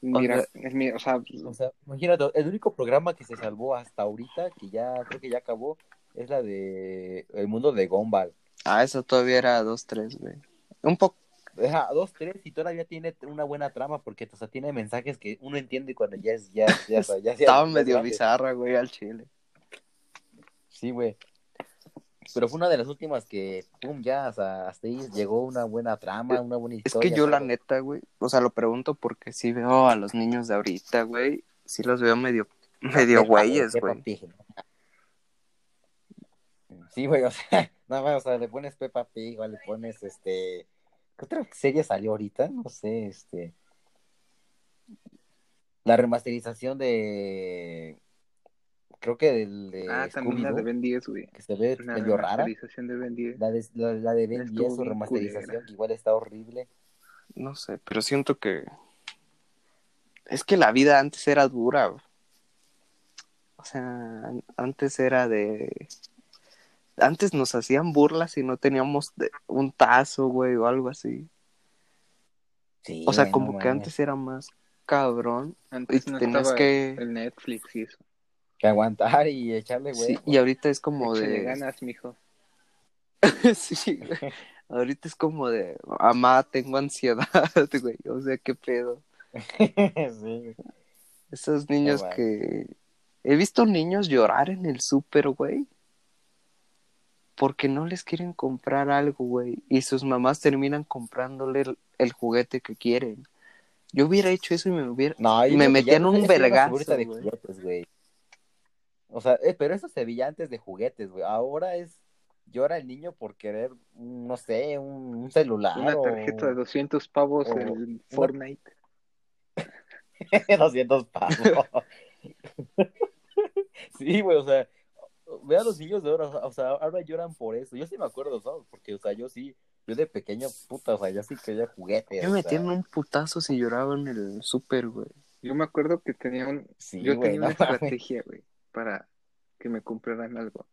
Mira, es mi, o sea, O sea, imagínate, el único programa que se salvó hasta ahorita, que ya creo que ya acabó, es la de El Mundo de Gumball. Ah, eso todavía era 2-3, güey. Un poco. Deja dos, tres y todavía tiene una buena trama porque o sea, tiene mensajes que uno entiende cuando ya es ya, ya, ya, ya- Estaba medio bizarra, güey, al chile. Sí, güey. Pero fue una de las últimas que, pum, ya, o sea, hasta ahí llegó una buena trama, una buena Es historia. que yo, la neta, güey, o sea, lo pregunto porque sí veo a los niños de ahorita, güey. Sí los veo medio, medio güeyes, güey. Sí, güey, o sea, nada más, o sea, le pones Peppa Pig o le pones, este, ¿qué otra serie salió ahorita? No sé, este, la remasterización de, creo que del de ah, también la de Ben 10, güey. que se ve La medio rara. remasterización de Ben 10. La de, la, la de Ben Estuvo 10, su remasterización, culera. que igual está horrible. No sé, pero siento que. Es que la vida antes era dura, güey. O sea, an- antes era de. Antes nos hacían burlas y no teníamos de- un tazo, güey, o algo así. Sí, O sea, como que antes era más cabrón. Antes Y no tenías que- el Netflix y eso. Que aguantar y echarle, güey. Sí, y ahorita es como Échale de. ganas, mijo. sí, güey. Ahorita es como de, mamá, tengo ansiedad, güey. O sea, qué pedo. sí. Esos niños que... He visto niños llorar en el súper, güey. Porque no les quieren comprar algo, güey. Y sus mamás terminan comprándole el, el juguete que quieren. Yo hubiera hecho eso y me hubiera... No, yo Me creo que metí ya en no un vergazo, figurita de güey. juguetes, güey. O sea, eh, pero eso se veía antes de juguetes, güey. Ahora es llora el niño por querer, un, no sé, un, un celular Una o tarjeta de 200 pavos o en Fortnite. 200 pavos. sí, güey, o sea, ve a los niños de ahora, o sea, ahora lloran por eso. Yo sí me acuerdo, ¿sabes? Porque, o sea, yo sí, yo de pequeño, puta, o sea, yo sí quería juguetes. Yo me sea, metí en un putazo si lloraba en el súper, güey. Yo me acuerdo que tenía un, Sí, yo tenía no una estrategia, güey, para que me compraran algo.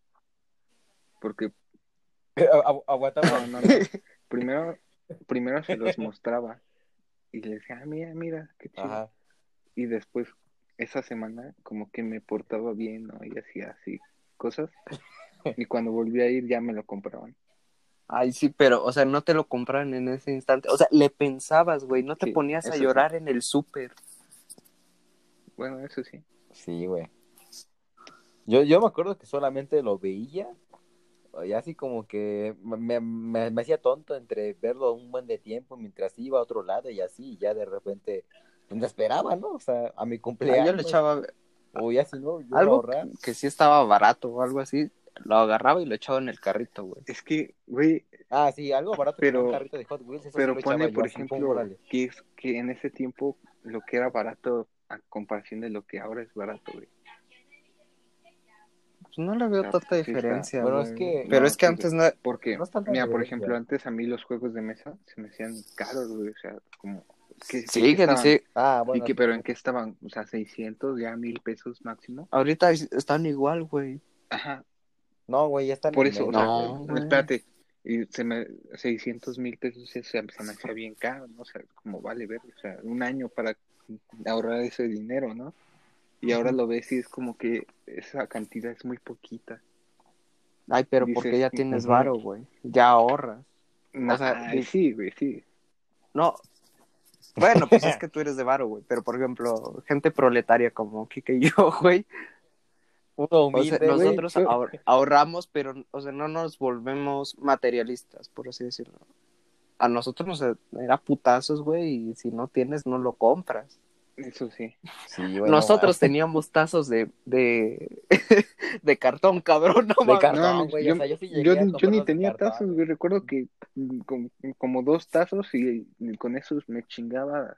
Porque, Agu- Aguantaba. no, no, no. Primero, primero se los mostraba y les decía, ah, mira, mira, qué chido. Ajá. Y después, esa semana, como que me portaba bien, ¿no? Y hacía así cosas. Y cuando volví a ir, ya me lo compraban. Ay, sí, pero, o sea, no te lo compraron en ese instante. O sea, le pensabas, güey, no te Sí, ponías a sí. llorar en el súper. Bueno, eso sí. Sí, güey. Yo, yo me acuerdo que solamente lo veía, y así como que me, me, me hacía tonto entre verlo un buen de tiempo mientras iba a otro lado y así, y ya de repente pues, me esperaba, ¿no? O sea, a mi Ah, cumpleaños. yo le echaba O ya si no, yo algo ahorrar. que sí estaba barato o algo así, lo agarraba y lo echaba en el carrito, güey. Es que, güey, Ah, sí, algo barato Pero- un carrito de Hot Wheels, eso sí pero lo echaba pone, por ejemplo, que es que en ese tiempo lo que era barato a comparación de lo que ahora es barato, güey. Pues no le veo tanta sí diferencia, Bueno, es que- Pero no, es que sí, antes no... Porque, No es tanta mira, por ejemplo, antes a mí los juegos de mesa se me hacían caros, güey. O sea, como... ¿qué- Sí, qué que estaban? dice, Ah, ¿Y bueno. que, sí. pero en qué estaban? O sea, 600, ya mil pesos máximo. ahorita están igual, güey. Ajá, No, güey, ya están por eso, o menos, sea, No, espérate, y se me, 600 mil pesos se, se me hacía bien caro, ¿no? O sea, como vale ver, o sea, un año para ahorrar ese dinero, ¿no? Y ahora lo ves y es como que esa cantidad es muy poquita. Ay, pero Dices, porque ya tienes varo, güey. Ya ahorras. No, sea, ay, di- sí, güey, sí. No. Bueno, pues es que tú eres de varo, güey. Pero, por ejemplo, gente proletaria como Kike y yo, güey. Uno O humilde, sea, güey. nosotros yo- ahorramos, pero, o sea, no nos volvemos materialistas, por así decirlo. A nosotros nos era putazos, güey, y si no tienes, no lo compras. Eso sí. No Nosotros mames. teníamos tazos de, de, de cartón, cabrón, no De mames. cartón, No, güey, yo, o sea, yo sí yo- a yo ni tenía cartón, tazos, güey. Recuerdo que mm, como, como dos tazos y, y con esos me chingaba.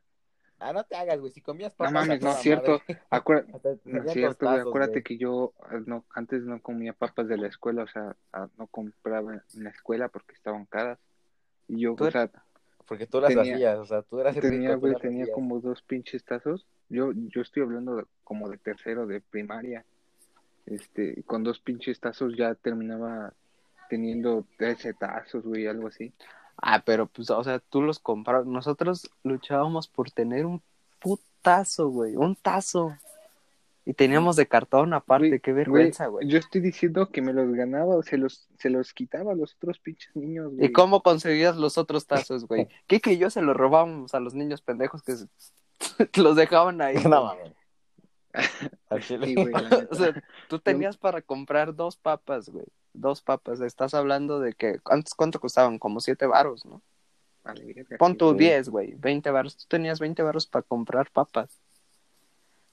Ah, no te hagas, güey, si comías No papas mames, a no es cierto. te No es cierto, Acuérdate güey. que yo ah, no, antes no comía papas de la escuela, o sea, ah, no compraba en la escuela porque estaban caras. Y yo, Tú o sea, Porque tú las tenía- hacías, o sea, tú eras el tenía, rico, tú güey, las tenía hacías. como dos pinches tazos. Yo, yo estoy hablando de- como de tercero de primaria. Este, con dos pinches tazos ya terminaba teniendo 13 tazos, güey, algo así. Ah, pero pues, o sea, tú los comprabas. Nosotros luchábamos por tener un putazo, güey, un tazo. Y teníamos de cartón aparte, Güey, qué vergüenza, güey. Yo estoy diciendo que me los ganaba o se los, se los quitaba a los otros pinches niños, güey. ¿Y cómo conseguías los otros tazos, güey? Kike y yo se los robábamos a los niños pendejos que se- los dejaban ahí. No güey. mames. Sí, güey. O sea, tú tenías para comprar dos papas, güey. Dos papas. Estás hablando de que. ¿Antes cuánto costaban? Como siete varos, ¿no? Vale, Pon tu. 10, güey. 20 varos. Tú tenías 20 varos para comprar papas.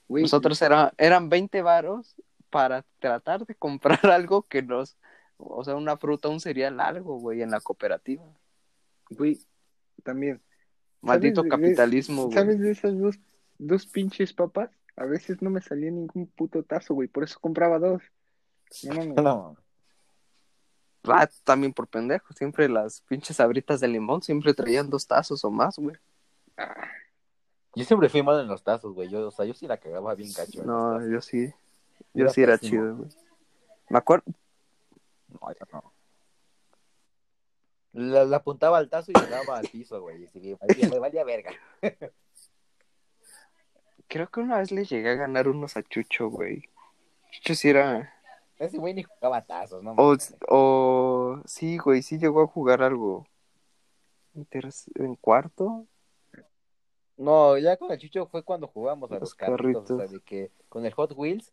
Nosotros era, eran 20 varos para tratar de comprar algo que nos. O sea, una fruta, un cereal, algo, güey, en la cooperativa. Güey, también. Maldito ¿Sabes de- capitalismo, güey. ¿Sabes de esas dos, dos pinches papas? A veces no me salía ningún puto tazo, güey. Por eso compraba dos. No. No mames. Ah, también por pendejo. Siempre las pinches abritas de limón siempre traían dos tazos o más, güey. Ah, Yo siempre fui mal en los tazos, güey. Yo, o sea, yo sí la cagaba bien cacho. No, yo sí. Yo era sí era pésimo. chido, güey. Me acuerdo. No, yo no. La, la apuntaba al tazo y le daba al piso, güey. Y sí, me valía, me valía verga. Creo que una vez le llegué a ganar unos a Chucho, güey. Chucho sí era. Ese güey ni jugaba tazos, ¿no? O, o sí, güey, sí llegó a jugar algo. En, en cuarto. No, ya con el Chucho fue cuando jugamos a Los los carritos, o sea, de que con el Hot Wheels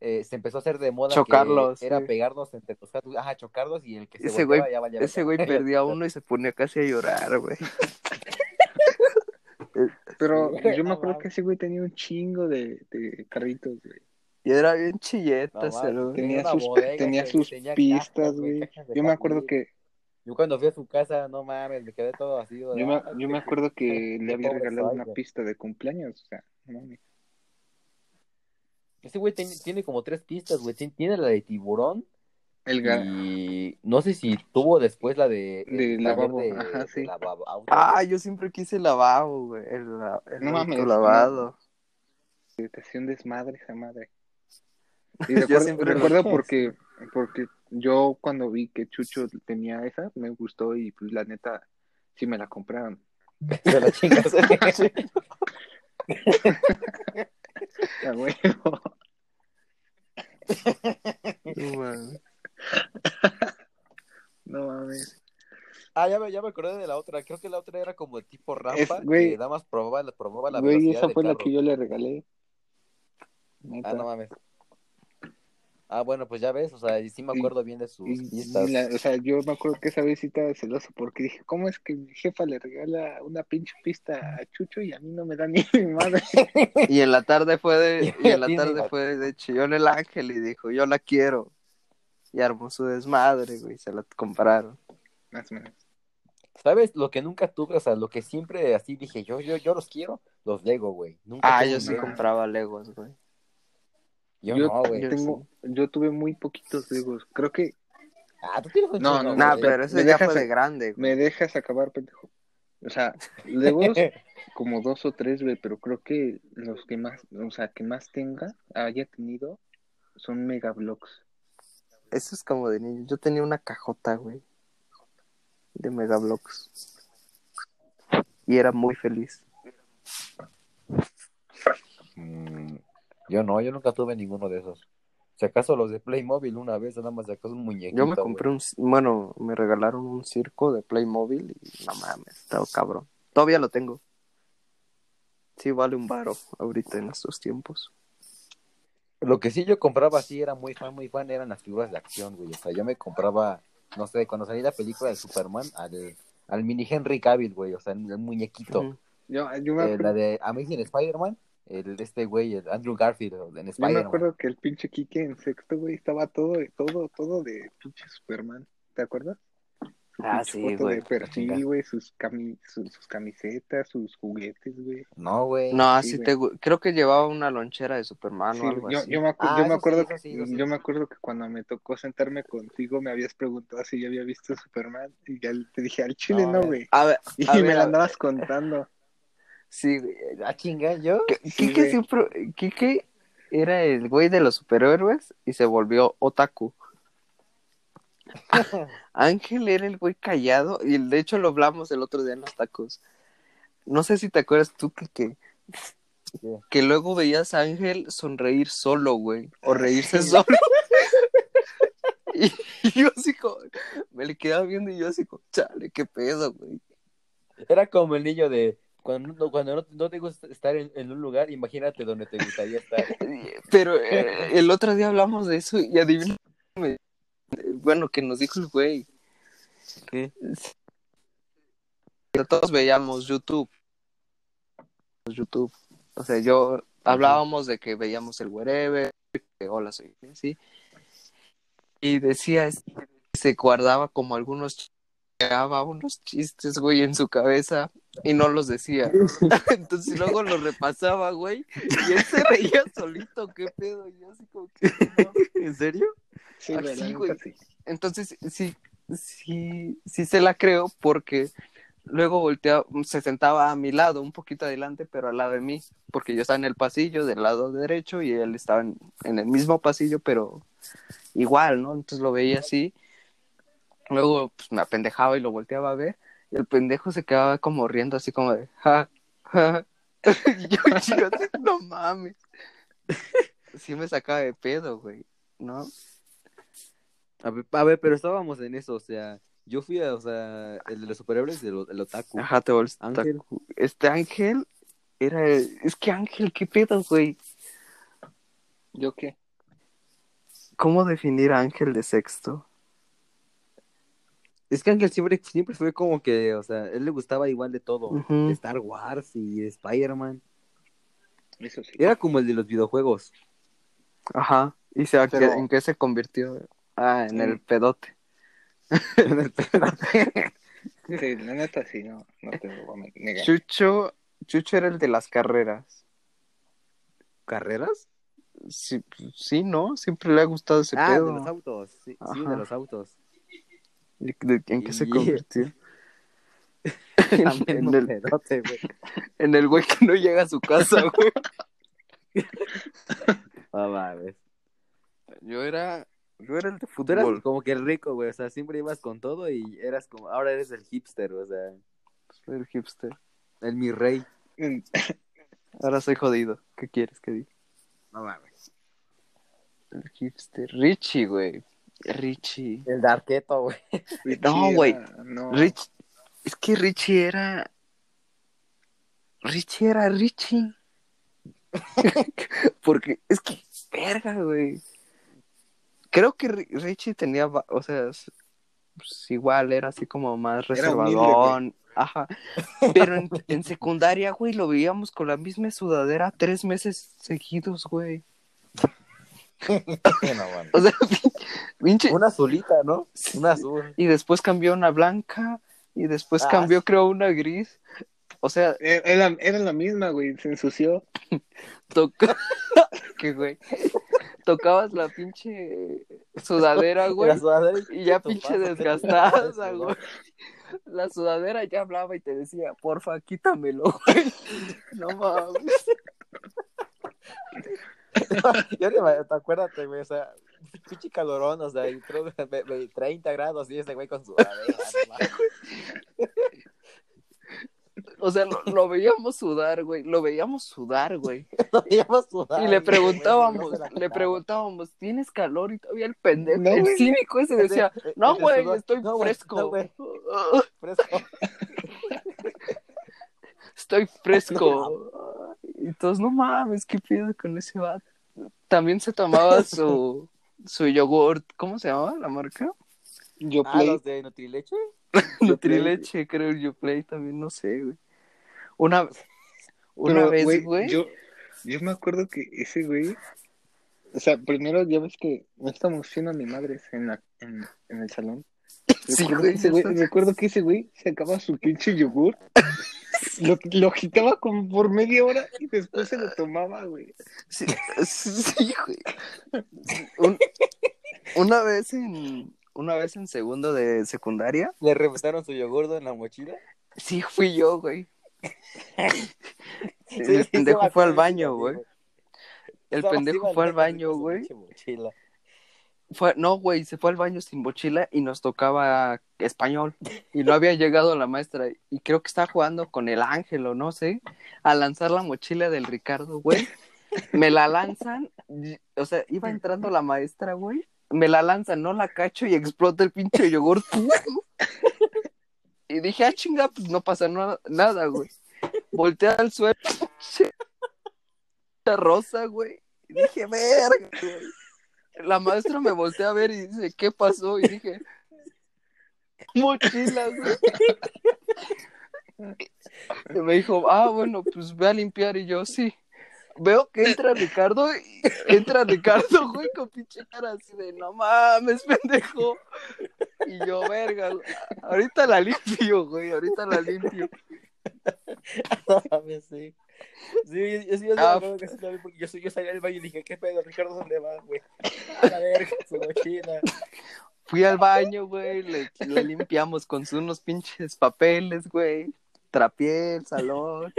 eh, se empezó a hacer de moda Chocarlos, que era sí. pegarnos entre los Hot Wheels, ajá, chocarlos y el que se Ese güey- ya valía Ese güey perdía uno y se ponía casi a llorar, güey. Pero Sí, güey, yo me no acuerdo que ese güey tenía un chingo de, de carritos, güey. Y era bien chilleta, No. Tenía sus, bodega tenía sus tenía pistas, güey, Yo me acuerdo que, Yo cuando fui a su casa, no mames, me quedé todo así. yo me, yo me acuerdo que le había regalado una pista de cumpleaños, o sea, no mames. Ese güey tiene, tiene como tres pistas, güey. Tien- Tiene la de tiburón El ga- y no sé si tuvo después la de... el De lavabo, de- ajá, de sí. lavabo- Ah, yo siempre quise el lavabo, güey. El, el No mames, lavado. te hacía un desmadre esa madre. Y Yo recuerdo, siempre- recuerdo porque, porque yo cuando vi que Chucho tenía esa, me gustó y pues la neta, sí me la compraron. Se la chingas. A huevo. No mames. No mames. Ah, ya me, ya me acordé de la otra. Creo que la otra era como tipo rampa, Es- güey. que nada más probaba, probaba la Güey, velocidad esa del fue la que yo le regalé. Neta. Ah, no mames. Ah, bueno, pues ya ves, o sea, y sí me Y- acuerdo bien de sus Y- pistas. y la- o sea, yo me acuerdo que esa vez sí estaba celoso porque dije, ¿cómo es que mi jefa le regala una pinche pista a Chucho y a mí no me da ni mi madre? Y en la tarde fue de, y en la tarde fue de chillón el ángel y dijo, yo la quiero. Y armó su desmadre, güey, se la compraron. Más o menos. ¿Sabes? Lo que nunca tuve, o sea, lo que siempre así dije, yo, yo, yo los quiero, los Lego, güey. Nunca Ah, yo sí compraba Legos, güey. Yo, Yo, no, güey. yo tengo, yo tuve muy poquitos Legos. Creo que Ah, tú tienes un No, no, güey. pero ese me ya dejas fue de de- grande, güey. me dejas acabar, pendejo. O sea, Legos como dos o tres, güey, pero creo que los que más, o sea, que más tenga, haya tenido, son Megablocks. Eso es como de niño. Yo tenía una cajota, güey. De Megablocks. Y era muy feliz. Yo no, yo nunca tuve ninguno de esos. Si acaso los de Playmobil una vez, nada más sacó un muñequito. Yo me compré un... Bueno, me regalaron un circo de Playmobil y no mames, estaba cabrón. Todavía lo tengo. Sí, vale un varo ahorita en estos tiempos. Lo que sí yo compraba así, era muy fan, muy fan, eran las figuras de acción, güey. O sea, yo me compraba, no sé, cuando salía la película de Superman, al, al mini Henry Cavill, güey. O sea, el muñequito. Ujú. Yo, yo, me, Eh, la de Amazing Spider-Man, el este güey, el Andrew Garfield en yo me Spider-Man. acuerdo que el pinche Kike en sexto, güey, estaba todo, todo, todo de pinche Superman. ¿Te acuerdas? Su Ah, sí, güey. de perfil, güey, sus, cami sus, sus camisetas, sus juguetes, güey. No, güey. No, Sí, así güey. te... Creo que llevaba una lonchera de Superman Sí, o algo yo, así. yo me, acu- Ah, yo me acuerdo sí, que, sí, sí. yo me acuerdo que cuando me tocó sentarme contigo me habías preguntado si yo había visto Superman y ya te dije al chile No, no, güey A ver, y a me ver, la a ver. andabas contando Sí. Ah, chinga, yo. Que- Sí, Kike güey. siempre... Kike era el güey de los superhéroes y se volvió otaku. Ángel era el güey callado y de hecho lo hablamos el otro día en los tacos. No sé si te acuerdas tú que, que, luego veías a Ángel sonreír solo, güey, o reírse Sí. solo. y, y yo así como, me le quedaba viendo y yo así como, chale, qué pedo, güey. Era como el niño de cuando, no- cuando no, no te gusta estar en, en un lugar, imagínate donde te gustaría estar. Pero eh, el otro día hablamos de eso y adivina, bueno, que nos dijo el güey. ¿Qué? Todos veíamos YouTube. YouTube. O sea, yo hablábamos de que veíamos el wherever, que hola soy así. Y decía, es- se guardaba como algunos unos chistes, güey, en su cabeza y no los decía. Entonces luego los repasaba, güey, y él se reía solito, qué pedo, y yo así como que no. ¿En serio? sí, güey, sí. Entonces, sí, sí, sí se la creo porque luego volteaba, se sentaba a mi lado, un poquito adelante, pero al lado de mí, porque yo estaba en el pasillo del lado derecho y él estaba en, en el mismo pasillo, pero igual, ¿no? Entonces lo veía así. Luego pues, me apendejaba y lo volteaba a ver. Y el pendejo se quedaba como riendo, así como de, ja, ja. y yo, yo así, no mames. Sí me sacaba de pedo, güey, ¿no? A ver, a ver, pero estábamos en eso, o sea, yo fui a, o sea, el de los superhéroes del el otaku. Ajá, te volviste Ángel. otaku. Este Ángel era. Es que Ángel, ¿qué pedo, güey? ¿Yo qué? ¿Cómo definir a Ángel de sexto? Es que Ángel siempre, siempre fue como que, o sea, él le gustaba igual de todo, de Star Wars y de Spider-Man. Eso sí. Era como el de los videojuegos. Ajá. ¿Y se, Pero- en qué se convirtió? Ah, en el pedote. En el pedo. Sí, la neta sí, no, no te lo voy a negar. Chucho, Chucho era el de las carreras. ¿Carreras? Sí, sí, ¿no? Siempre le ha gustado ese ah, pedo. de los autos. Sí, de los autos. ¿Y de- ¿En qué se convirtió? En, el, pedote, güey. en el güey que no llega a su casa, güey. No mames. Yo era, yo era el de Tú eras fútbol. como que el rico, güey. O sea, siempre ibas con todo y eras como. Ahora eres el hipster, o sea, Soy el hipster. el mi rey. Ahora soy jodido. ¿Qué quieres que diga? No mames. El hipster. Richie, güey. Richie. El Darketo, güey. No, güey. No, Rich, es que Richie era. Richie era Richie. Porque es que, verga, güey. Creo que Ri- Richie tenía, o sea, es- pues, igual era así como más Era humilde, reservadón. Ajá. Pero en, en secundaria, güey, lo veíamos con la misma sudadera tres meses seguidos, güey. No, bueno. O sea, pinche. Una azulita, ¿no? Una azul. Y después cambió una blanca. Y después Ah, cambió, sí. creo, una gris. O sea, Era, era- era la misma, güey, se ensució. Toca... ¿Qué, güey? Tocabas la pinche sudadera, güey. La sudadera Y ya pinche desgastada, güey. La sudadera ya hablaba y te decía, porfa, quítamelo, güey. No mames. Yo te, te acuérdate, güey, o sea, pinche calorón, o sea, y creo que ve- ve- 30 grados y ese güey con su no. O sea, lo, lo veíamos sudar, güey. Lo veíamos sudar, güey. Y le güey, preguntábamos, no le preguntábamos, ¿tienes calor? Y todavía el pendejo, No, el cínico ese decía, Ese- no, güey, estoy no, fresco. no, güey, fresco. Estoy fresco. Y todos, no mames, ¿qué pido con ese vato? También se tomaba su, su yogurt, ¿cómo se llamaba la marca? Yo Ah, play. los de Nutrileche. Nutrileche, creo, el Yoplait también, no sé, güey. Una, una Pero, vez, güey. Yo, yo me acuerdo que ese güey, o sea, primero ya ves que no estamos haciendo a mi madre en, la, en, en el salón. Sí, recuerdo, güey, que ese güey está. recuerdo que ese güey sacaba su pinche yogur, lo, lo agitaba como por media hora y después se lo tomaba, güey. Sí, sí, güey. Un- una vez en una vez en segundo de secundaria, Le reventaron su yogurdo en la mochila. sí fui yo, güey. Sí, El pendejo fue al baño, güey. El pendejo fue al baño, güey. mochila. No, güey, se fue al baño sin mochila y nos tocaba español. Y no había llegado la maestra. Y creo que estaba jugando con el ángel o no sé, a lanzar la mochila del Ricardo, güey. Me la lanzan, o sea, iba entrando la maestra, güey. Me la lanzan, no la cacho y explota el pinche yogur. Y dije, ah, chinga, pues no pasa no- nada, güey. Volteé al suelo, rosa, güey. Y dije, verga, güey. La maestra me voltea a ver y dice, ¿qué pasó? Y dije, mochila, güey. Y me dijo, ah, bueno, pues ve a limpiar. Y yo, sí. Veo que entra Ricardo y entra Ricardo, güey, con pinche cara así de, no mames, pendejo. Y yo, verga, ahorita la limpio, güey, ahorita la limpio. Sí. Sí, yo sí, yo Ah, porque yo, yo salí del baño y dije, ¿qué pedo, Ricardo, dónde vas, güey? A la verga, su mochila. Fui al baño, güey, le, le limpiamos con unos pinches papeles, güey. Trapié el salón.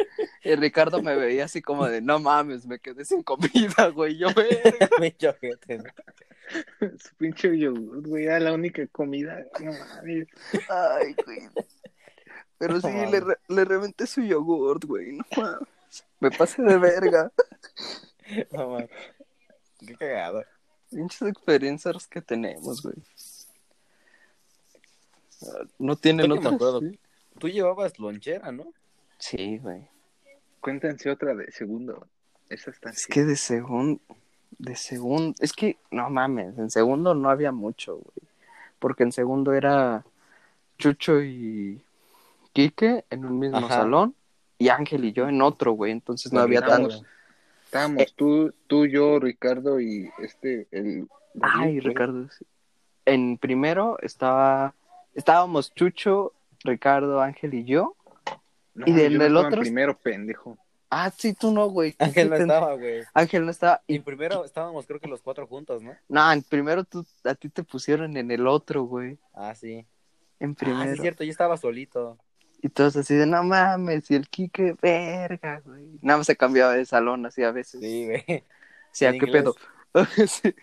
Y Ricardo me veía así como de, no mames, me quedé sin comida, güey. Yo, verga. Su pinche yogur, güey, era la única comida. No mames. Ay, güey. Pero sí, No le, re- le reventé su yogurt, güey. No mames. Me pasé de verga. No mames. Qué cagado. Pinches experiencias que tenemos, güey. No tienen me otras. acuerdo. Tú llevabas lonchera, ¿no? Sí, güey. Cuéntense otra de segundo. Esa está Es así. que de segundo, de segundo, es que no mames, en segundo no había mucho, güey. Porque en segundo era Chucho y Quique en un mismo Ajá. salón y Ángel y yo en otro, güey. Entonces no había Ricardo. tanto. Estábamos Eh. tú, tú, yo, Ricardo y este, el... David, Ay. Ricardo. sí. En primero estaba, estábamos Chucho, Ricardo, Ángel y yo. No, ¿Y del- yo del estaba en otro? primero, pendejo. Ah, sí, tú no, güey. Ángel no estaba, güey. Ángel no estaba. Y Y, primero estábamos, creo que los cuatro juntos, ¿no? no, en primero tú, a ti te pusieron en el otro, güey. Ah, sí. En Ah, sí, primero. es cierto, yo estaba solito. Y todos así de, no mames, y el Quique, verga, güey. Nada más se cambiaba de salón así a veces. Sí, güey. Sí, ¿a en qué inglés. pedo? Sí.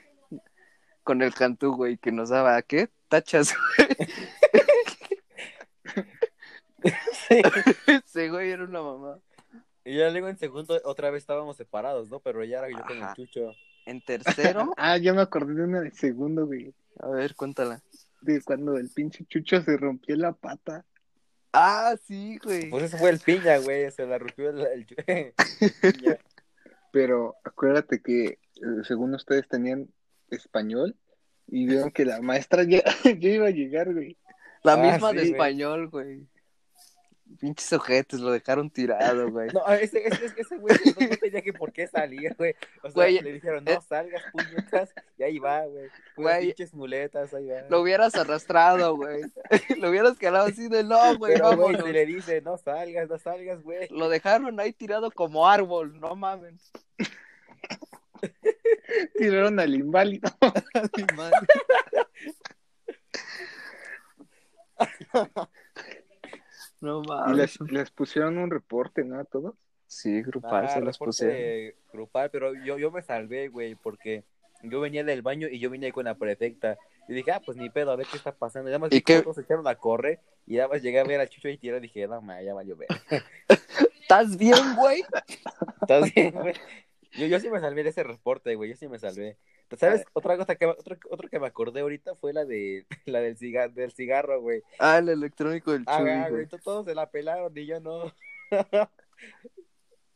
Con el cantú, güey, que nos daba, ¿qué? Tachas, Sí. Ese güey era una mamá. Y ya luego en segundo otra vez estábamos separados, ¿no? Pero ya era yo con Ajá. el chucho. En tercero, Ah, ya me acordé de una de segundo, güey. a ver, cuéntala. De cuando el pinche Chucho se rompió la pata. Ah, sí, güey. Pues ese fue el piña, güey. Se la rompió el, el piña. Pero acuérdate que eh, según ustedes tenían español y vieron que la maestra ya, ya iba a llegar, güey. La Ah, misma sí, de güey. español, güey. Pinches ojetes, lo dejaron tirado, güey. No, ese, ese, ese, ese güey no, no tenía que por qué salir, güey. O sea, Güey, le dijeron, no eh. salgas, puñetas. Y ahí va, güey. Pinches muletas, ahí va. Lo hubieras arrastrado, güey. Lo hubieras calado así de no, güey, Pero, güey, le dice, no salgas, no salgas, güey. Lo dejaron ahí tirado como árbol, no mames. Tiraron al inválido. Mi madre. No Y mames. les, les pusieron un reporte, ¿no? A todos. Sí, grupal Ah, se los reporte pusieron. Grupal, pero yo, yo me salvé, güey, porque yo venía del baño y yo vine ahí con la prefecta. Y dije, ah, pues ni pedo, a ver qué está pasando. Y nada más ¿Y que todos se echaron a correr y nada más llegué a ver al chucho ahí tirado y dije, no, ma, ya valió ver. ¿Estás bien, güey? ¿Estás bien, güey? Yo, yo sí me salvé de ese reporte, güey, yo sí me salvé. ¿Sabes? Otra cosa que, otro, otro que me acordé ahorita fue la de la del cigarro, del cigarro, güey. Ah, el electrónico del Ah, Chuy, güey, güey. to- todos se la pelaron y yo no.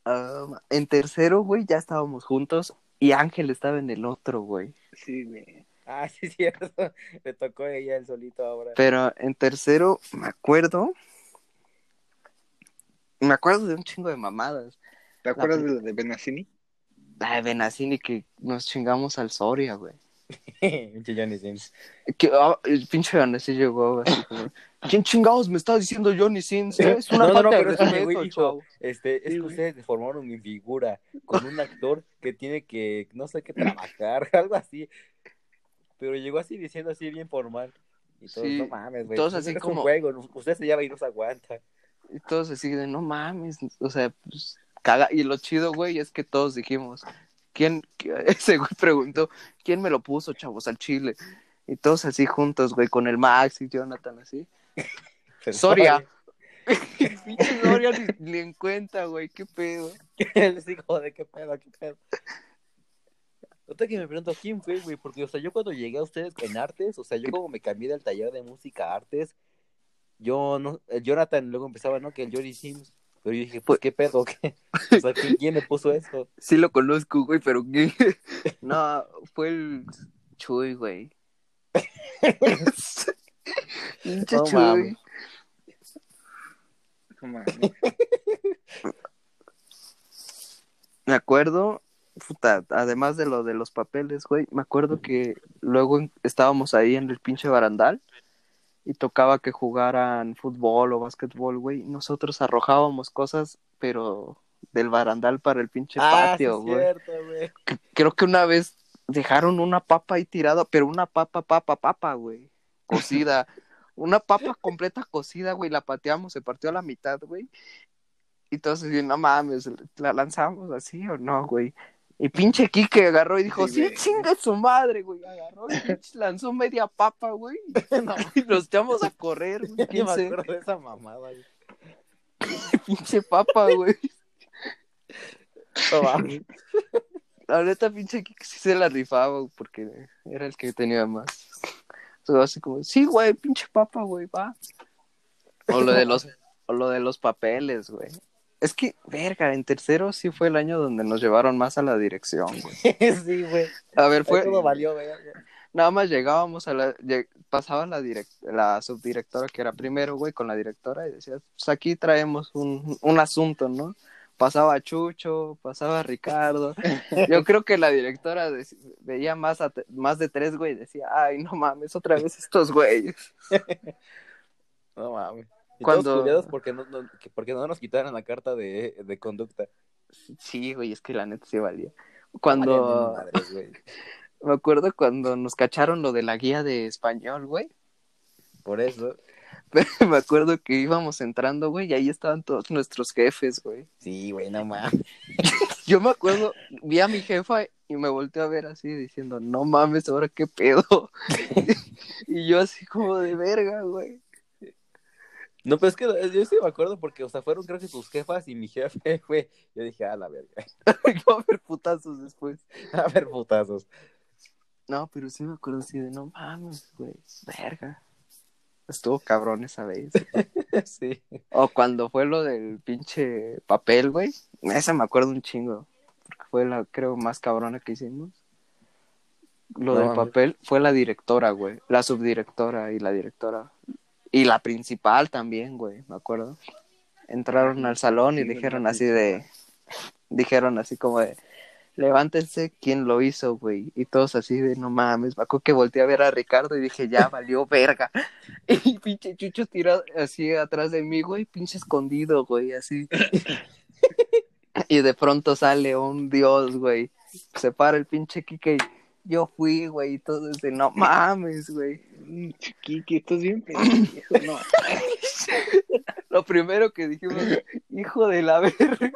Ah, en tercero, güey, ya estábamos juntos y Ángel estaba en el otro, güey. Sí, güey. Ah, sí, cierto. Le tocó a ella el solito ahora. Pero en tercero, me acuerdo. Me acuerdo de un chingo de mamadas. ¿Te acuerdas de la de Benacini? De Benacini que nos chingamos al Soria, güey. Pinche Johnny Sins. Que ah, el pinche Benacini llegó así como, ¿Quién chingados me está diciendo Johnny Sins? eh? Es una No, no, falta no, de pero ese respeto, güey. Este, es Sí, que güey. ustedes deformaron mi figura con un actor que tiene que, no sé qué trabajar, algo así. Pero llegó así diciendo así bien formal. Y todos, Sí, no mames, güey. todos pues así es como- un juego, no- usted se llama y no se aguanta. Y todos así de, no mames, o sea, pues, caga. Y lo chido, güey, es que todos dijimos, ¿quién? Ese güey preguntó, ¿quién me lo puso, chavos, al chile? Y todos así juntos, güey, con el Max y Jonathan así. Soria. Pinche Soria ni, ni en cuenta, güey, qué pedo. Les digo, de qué pedo, qué pedo. Otra que me pregunto, ¿quién fue, güey? Porque, o sea, yo cuando llegué a ustedes en artes, o sea, yo como me cambié del taller de música a artes, yo no, el Jonathan luego empezaba, ¿no? Que el Johnny Sims. Pero yo dije, pues, ¿qué pedo? ¿Qué? O sea, ¿quién, le puso eso? Sí lo conozco, güey, pero ¿qué? No, fue el Chuy, güey. Pinche No Chuy. No. Me acuerdo, puta, además de lo de los papeles, güey, me acuerdo que luego estábamos ahí en el pinche barandal y tocaba que jugaran fútbol o básquetbol, güey. Nosotros arrojábamos cosas, pero del barandal para el pinche patio, Ah, sí, güey. cierto, güey. Creo que una vez dejaron una papa ahí tirada, pero una papa, papa, papa, güey. Cocida. una papa completa cocida, güey. La pateamos, se partió a la mitad, güey. Y todos así, no mames, ¿la lanzamos así o no, güey? Y pinche Kike agarró y dijo, Sí, sí, chinga su madre, güey. Agarró y pinche lanzó media papa, güey. y nos echamos a correr, güey. Yo ¿Quién me acuerdo de esa mamada, güey. Pinche papa, güey. No. La neta, pinche Kike sí se la rifaba, güey, porque era el que tenía más. Todo así como, sí, güey, pinche papa, güey, va. O lo de los, o lo de los papeles, güey. Es que, verga, en tercero sí fue el año donde nos llevaron más a la dirección, güey. sí, güey. A ver, Fue... Todo valió, güey. nada más llegábamos a la, pasaba la direct, la subdirectora que era primero, güey, con la directora y decía, pues aquí traemos un, un asunto, ¿no? Pasaba Chucho, pasaba Ricardo. Yo creo que la directora veía más, a más de tres, güey, y decía, ay, no mames, otra vez estos güeyes. No mames. Y Cuando- todos porque no, no- que- porque no nos quitaron la carta de, de conducta. Sí, güey, es que la neta sí valía. Cuando, me acuerdo cuando nos cacharon lo de la guía de español, güey. Por eso. Me acuerdo que íbamos entrando, güey, y ahí estaban todos nuestros jefes, güey. Sí, güey, no mames. Yo me acuerdo, vi a mi jefa y me volteó a ver así diciendo, no mames, ahora qué pedo. y yo así como de verga, güey. No, pero es que yo sí me acuerdo porque, o sea, fueron creo que tus jefas y mi jefe fue. Yo dije, a la verga. A ver putazos después. A ver, putazos. No, pero sí me acuerdo así de, no mames, güey, verga. Estuvo cabrón esa vez. sí. O cuando fue lo del pinche papel, güey. Esa me acuerdo un chingo. Porque fue la, creo, más cabrona que hicimos. Lo No del papel fue la directora, güey. La subdirectora y la directora. Y la principal también, güey, me acuerdo. Entraron al salón y dijeron así de... Dijeron así como de... Levántense, ¿quién lo hizo, güey? Y todos así de, no mames. Me acuerdo que volteé a ver a Ricardo y dije, ya valió verga. Y pinche Chucho tirado así atrás de mí, güey, pinche escondido, güey, así. Y de pronto sale un dios, güey. Se para el pinche Kike y yo fui, güey, y todo de, no mames, güey. Chiquiqui, estás bien pendejo, no. Lo primero que dijimos, hijo de la verga.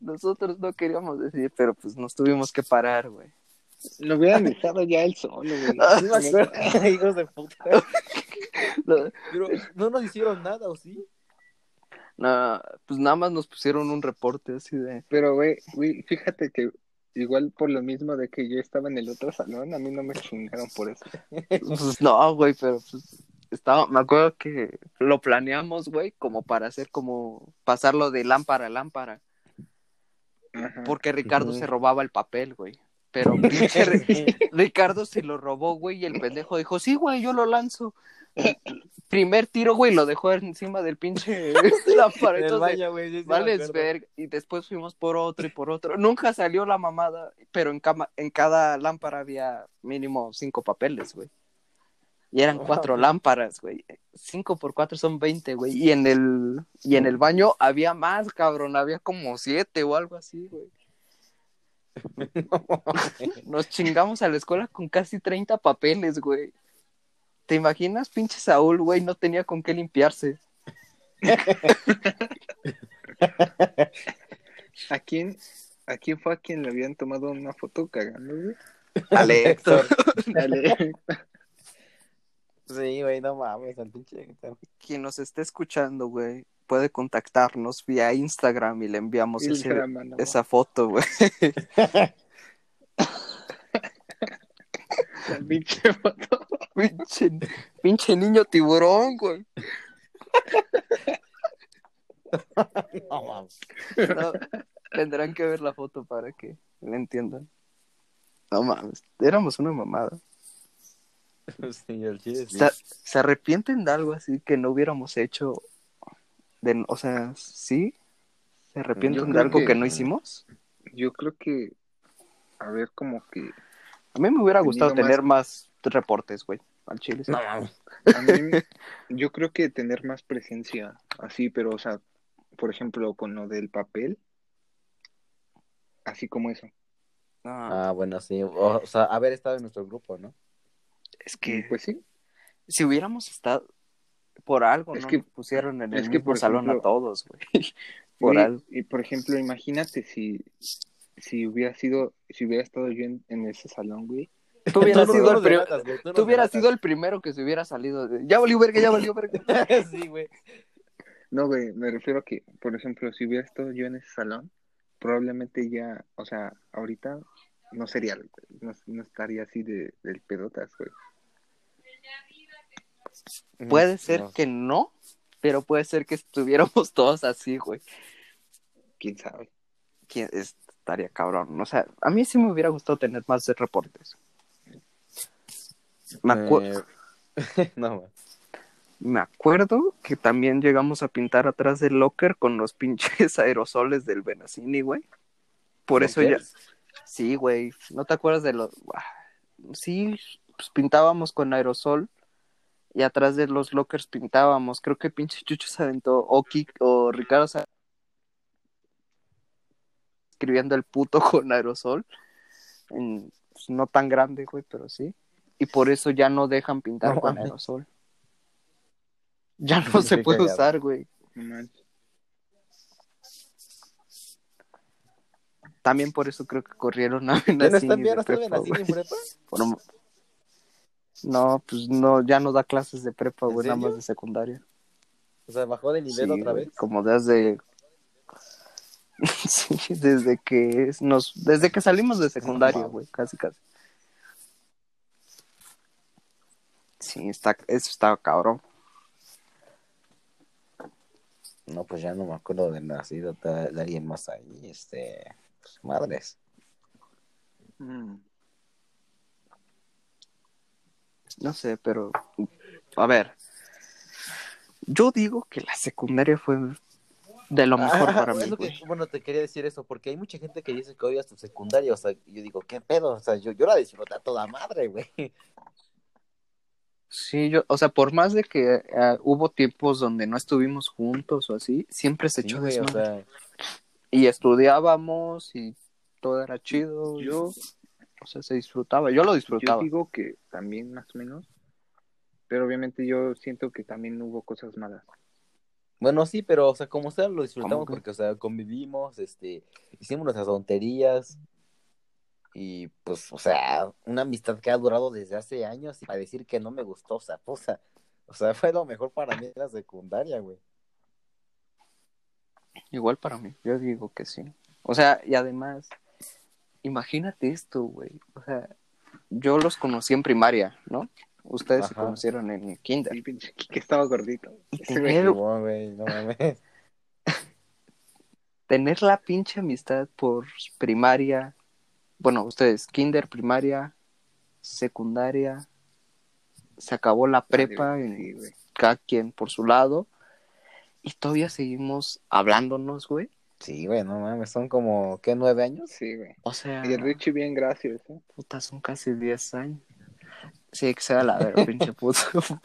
Nosotros no queríamos decir, pero pues nos tuvimos que parar, güey. Lo hubieran dejado ya él solo, güey. Ah, hijos de puta. Lo- Pero no nos hicieron nada, ¿o sí? No, pues nada más nos pusieron un reporte así de, Pero, güey, güey, fíjate que igual por lo mismo de que yo estaba en el otro salón, a mí no me chingaron por eso. Pues no, güey, pero pues estaba, me acuerdo que lo planeamos, güey, como para hacer como pasarlo de lámpara a lámpara, Ajá. porque Ricardo se robaba el papel, güey. Pero pinche Ricardo se lo robó, güey, y el pendejo dijo, sí, güey, yo lo lanzo. Primer tiro, güey, lo dejó encima del pinche Entonces, güey. sí, sí Vales acuerdo. ver, y después fuimos por otro y por otro. Nunca salió la mamada, pero en, cama, en cada lámpara había mínimo cinco papeles, güey. Y eran cuatro lámparas, güey. Cinco por cuatro son veinte, güey. Y en el, y en el baño había más, cabrón. Había como siete o algo así, güey. Nos chingamos a la escuela con casi 30 papeles, güey. ¿Te imaginas? Pinche Saúl, güey, no tenía con qué limpiarse. ¿A quién, ¿A quién fue a quien le habían tomado una foto cagando, güey? Ale, Héctor. Sí, güey, no mames, al pinche Héctor. quien nos esté escuchando, güey, puede contactarnos vía Instagram y le enviamos ese- no. esa foto, güey. La pinche foto. pinche, pinche niño tiburón, güey. No tendrán que ver la foto para que le entiendan. No mames, éramos una mamada. Sí, el chile sí. ¿Se, se arrepienten de algo así que no hubiéramos hecho? De, o sea, ¿sí? ¿Se arrepienten de algo que... que- no hicimos? Yo creo que, a ver, como que A mí me hubiera gustado más- tener más reportes, güey, al chile. sí. No mames. a mí, yo creo que tener más presencia, así, pero, o sea, por ejemplo, con lo del papel, así como eso. Ah, Ah, bueno, sí. O, o sea, haber estado en nuestro grupo, ¿no? es que pues sí, si hubiéramos estado por algo, Es ¿no? que- pusieron en el es que, mismo por salón a ejemplo, todos, güey. por Güey, algo. Y por ejemplo, imagínate si, si hubiera sido, si hubiera estado yo en, en ese salón, güey. Tú hubieras Tú no sido el delatas, güey, tú tú hubieras sido el primero que se hubiera salido. de- Ya valió verga, ya valió verga. sí, güey. No, güey, me refiero a que, por ejemplo, si hubiera estado yo en ese salón, probablemente ya, o sea, ahorita no sería, no, no estaría así de, del pedotas, güey. Puede ser No. que no, pero puede ser que estuviéramos todos así, güey. ¿Quién sabe? Que estaría cabrón. O sea, a mí sí me hubiera gustado tener más de reportes. Me, acu- Eh, no, man. me acuerdo que también llegamos a pintar atrás del locker con los pinches aerosoles del Benacini, güey. Por eso ya. Sí, güey. ¿No te acuerdas de los.? Sí, pues pintábamos con aerosol y atrás de los lockers pintábamos. Creo que pinche Chucho se aventó, o, Kik- o Ricardo se escribiendo el puto con aerosol. En- pues, no tan grande, güey, pero sí. Y por eso ya no dejan pintar No con aerosol. Ya no se puede usar, güey. No manches. También por eso creo que corrieron a ¿Ya no Benacini están bien? ¿No están prepa? Por- No, pues no, ya no da clases de prepa, ¿En güey, nada más de secundaria. O sea, bajó de nivel Sí, otra vez. Como desde sí, desde que nos desde que salimos de secundaria, güey, casi casi. Sí, está eso está cabrón. No, pues ya no me acuerdo de nacido de alguien más ahí. Este. pues, madres. Mm. No sé, pero a ver. Yo digo que la secundaria fue de lo mejor Ah, para mí, que- bueno, te quería decir eso, porque hay mucha gente que dice que odias tu secundaria. O sea, yo digo, ¿qué pedo? O sea, yo, yo la disfruté a toda madre, güey. Sí, yo, o sea, por más de que eh, hubo tiempos donde no estuvimos juntos o así, siempre se Sí, echó güey, o sea, Y estudiábamos y todo era chido. Yo, o sea, se disfrutaba. Yo lo yo disfrutaba. digo que también más o menos, pero obviamente yo siento que también hubo cosas malas. bueno, sí, pero, o sea, como sea, lo disfrutamos porque, o sea, convivimos, este, hicimos nuestras tonterías. Y pues, o sea, una amistad que ha durado desde hace años y para decir que no me gustó, o sea, pues, o sea, o sea, fue lo mejor para mí en la secundaria, güey. Igual para mí. Yo digo que sí. O sea, y además, imagínate esto, güey. O sea, yo los conocí en primaria, ¿no? Ustedes se conocieron en kinder. Sí, pinche, que estaba gordito. Tener, No, güey, no mames. tener la pinche amistad por primaria. Bueno, ustedes, kinder, primaria, secundaria. Se acabó la prepa y Sí, cada quien por su lado. Y todavía seguimos hablándonos, güey. Sí, güey, no mames, son como, ¿qué, nueve años? Sí, güey. O sea, Y el Richie bien gracias, ¿eh? puta, son casi 10 años. Sí, que sea la verga, pinche puto.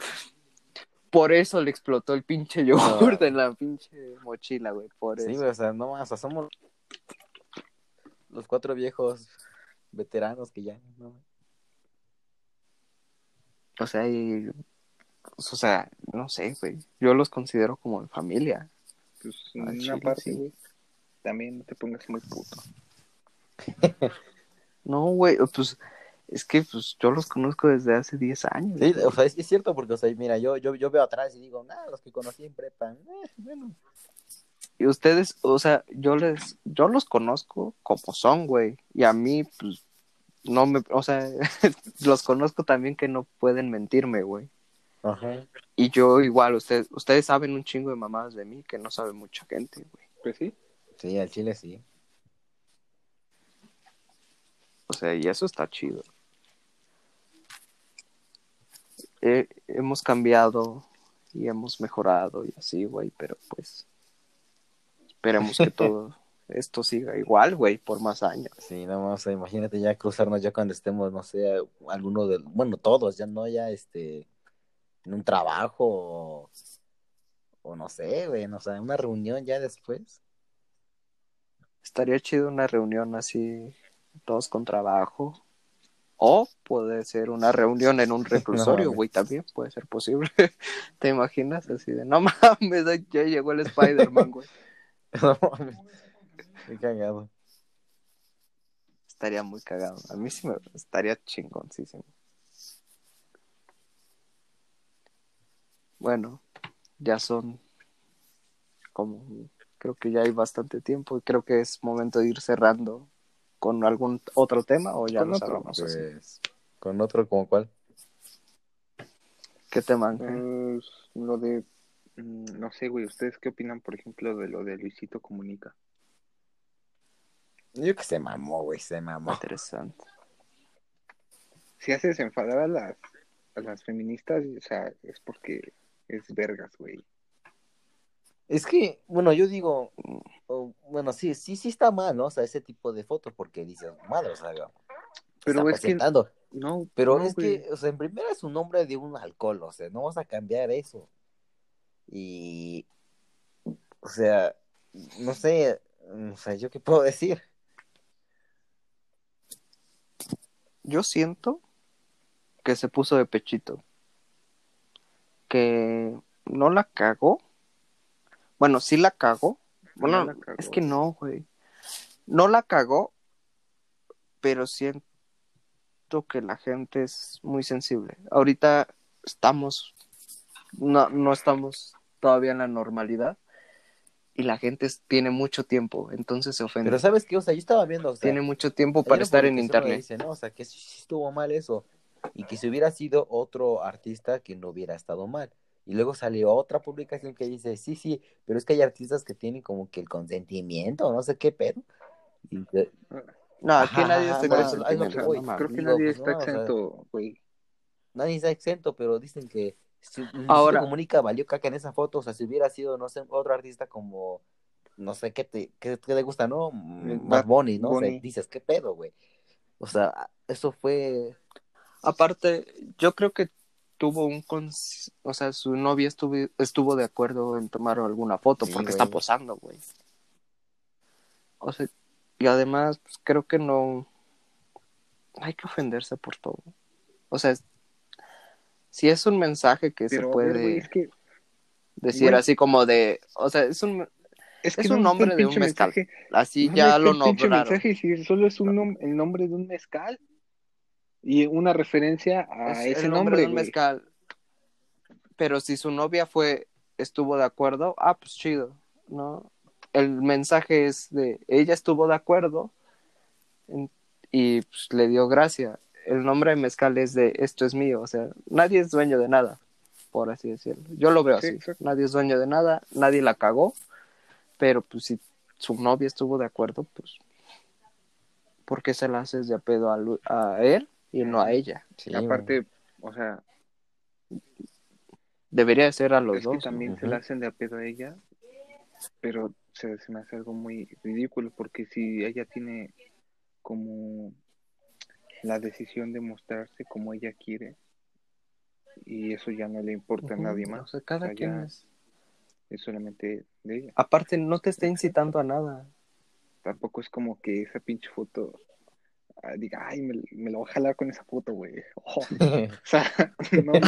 Por eso le explotó el pinche yogur No. en la pinche mochila, güey. Por Sí, eso. güey, o sea, no más, o sea, somos los cuatro viejos veteranos que ya, ¿no? O sea, y- pues, o sea, no sé, güey. Yo los considero como familia. Pues Al una chile, parte, sí. güey. También no te pongas muy puto. No, güey, pues es que pues yo los conozco desde hace 10 años. Sí, o sea, es, es cierto porque, o sea, mira, yo, yo, yo veo atrás y digo, nada, los que conocí en prepa, eh, bueno, Y ustedes, o sea, yo les, yo los conozco como son, güey. Y a mí, pues, no me, o sea, los conozco también que no pueden mentirme, güey. ajá. Y yo igual, ustedes, ustedes saben un chingo de mamadas de mí que no sabe mucha gente, güey. Pues sí. Sí, al chile sí. O sea, y eso está chido. Eh, hemos cambiado y hemos mejorado y así, güey, pero pues esperemos que todo esto siga igual, güey, por más años. Sí, no más, o sea, imagínate ya cruzarnos ya cuando estemos, no sé, alguno de, bueno, todos, ya no, ya, este, en un trabajo o, o no sé, güey, no, o sea, una reunión ya después. Estaría chido una reunión así, todos con trabajo. O puede ser una reunión en un reclusorio, güey, también puede ser posible. ¿Te imaginas? Así de, no mames, ya llegó el Spider-Man, güey. No mames. Qué cagado. Estaría muy cagado. A mí sí me estaría chingoncísimo. Bueno, ya son como creo que ya hay bastante tiempo y creo que es momento de ir cerrando con algún otro tema o ya Con lo otro, cerramos así. Pues, con otro como cuál. ¿Qué te manja? Pues, lo de, mm, no sé, güey, ¿ustedes qué opinan, por ejemplo, de lo de Luisito Comunica? Yo que se mamó, güey, se mamó. Interesante. Si haces enfadar a las, a las feministas, o sea, es porque es vergas, güey. Es que, bueno, yo digo, oh, bueno, sí, sí, sí está mal, ¿no? O sea, ese tipo de fotos, porque dices, madre, o sea, Pero es que, no, Pero no, es güey. que, o sea, en primera es un nombre de un alcohol, o sea, no vas a cambiar eso. Y, o sea, no sé, o sea, ¿yo qué puedo decir? Yo siento que se puso de pechito. Que no la cagó. Bueno, sí la cagó. Bueno, No la cagó. es que no, güey. No la cagó, pero siento que la gente es muy sensible. Ahorita estamos, no, no estamos todavía en la normalidad y la gente tiene mucho tiempo, entonces se ofende. Pero ¿sabes qué? O sea, yo estaba viendo, o sea, tiene mucho tiempo para estar en internet. Dice, no, o sea, que estuvo mal eso. Y que si hubiera sido otro artista que no hubiera estado mal. Y luego salió otra publicación que dice, sí, sí, pero es que hay artistas que tienen como que el consentimiento, no sé qué pedo. Y No, aquí Ajá, nadie está no mames. Creo que nadie pues, está no, exento, güey. nadie está exento, pero dicen que si Ahora- Comunica valió caca en esa foto, o sea, si hubiera sido, no sé, otro artista como, no sé, ¿qué te, qué, qué te gusta, no? Más Bad Bunny, ¿no? O sea, Bunny. dices, ¿qué pedo, güey? O sea, eso fue... Aparte, yo creo que tuvo un cons- o sea, su novia estuvo, estuvo de acuerdo en tomar alguna foto Sí, porque güey. está posando, güey. O sea, y además, pues, creo que no hay que ofenderse por todo. O sea, es- si es un mensaje que se Pero, puede ver, güey, es que, decir güey. así como de, o sea, es un es, Es que un no nombre de un mezcal. mensaje. así ¿Dónde ya lo nombraron. mensaje si solo es un nom- el nombre de un mezcal y una referencia a Es ese el nombre de un mezcal. Pero si su novia fue, estuvo de acuerdo, ah, pues chido, ¿no? El mensaje es de, ella estuvo de acuerdo y pues, le dio gracia. El nombre de mezcal es de, esto es mío, o sea, nadie es dueño de nada, por así decirlo. Yo lo veo Sí, así, nadie es dueño de nada, nadie la cagó, pero pues si su novia estuvo de acuerdo, pues, ¿por qué se la haces de a pedo a, a él y no a ella? Sí, aparte, o sea, Debería ser a los es dos. que también se la hacen de a pedo a ella, pero se, se me hace algo muy ridículo porque si ella tiene como la decisión de mostrarse como ella quiere y eso ya no le importa a nadie más, o sea, cada O sea, quien es- es solamente de ella. Aparte, no te está incitando a nada. Tampoco es como que esa pinche foto diga, ay, me, me lo voy a jalar con esa foto, güey. Ojo. O sea, no, no.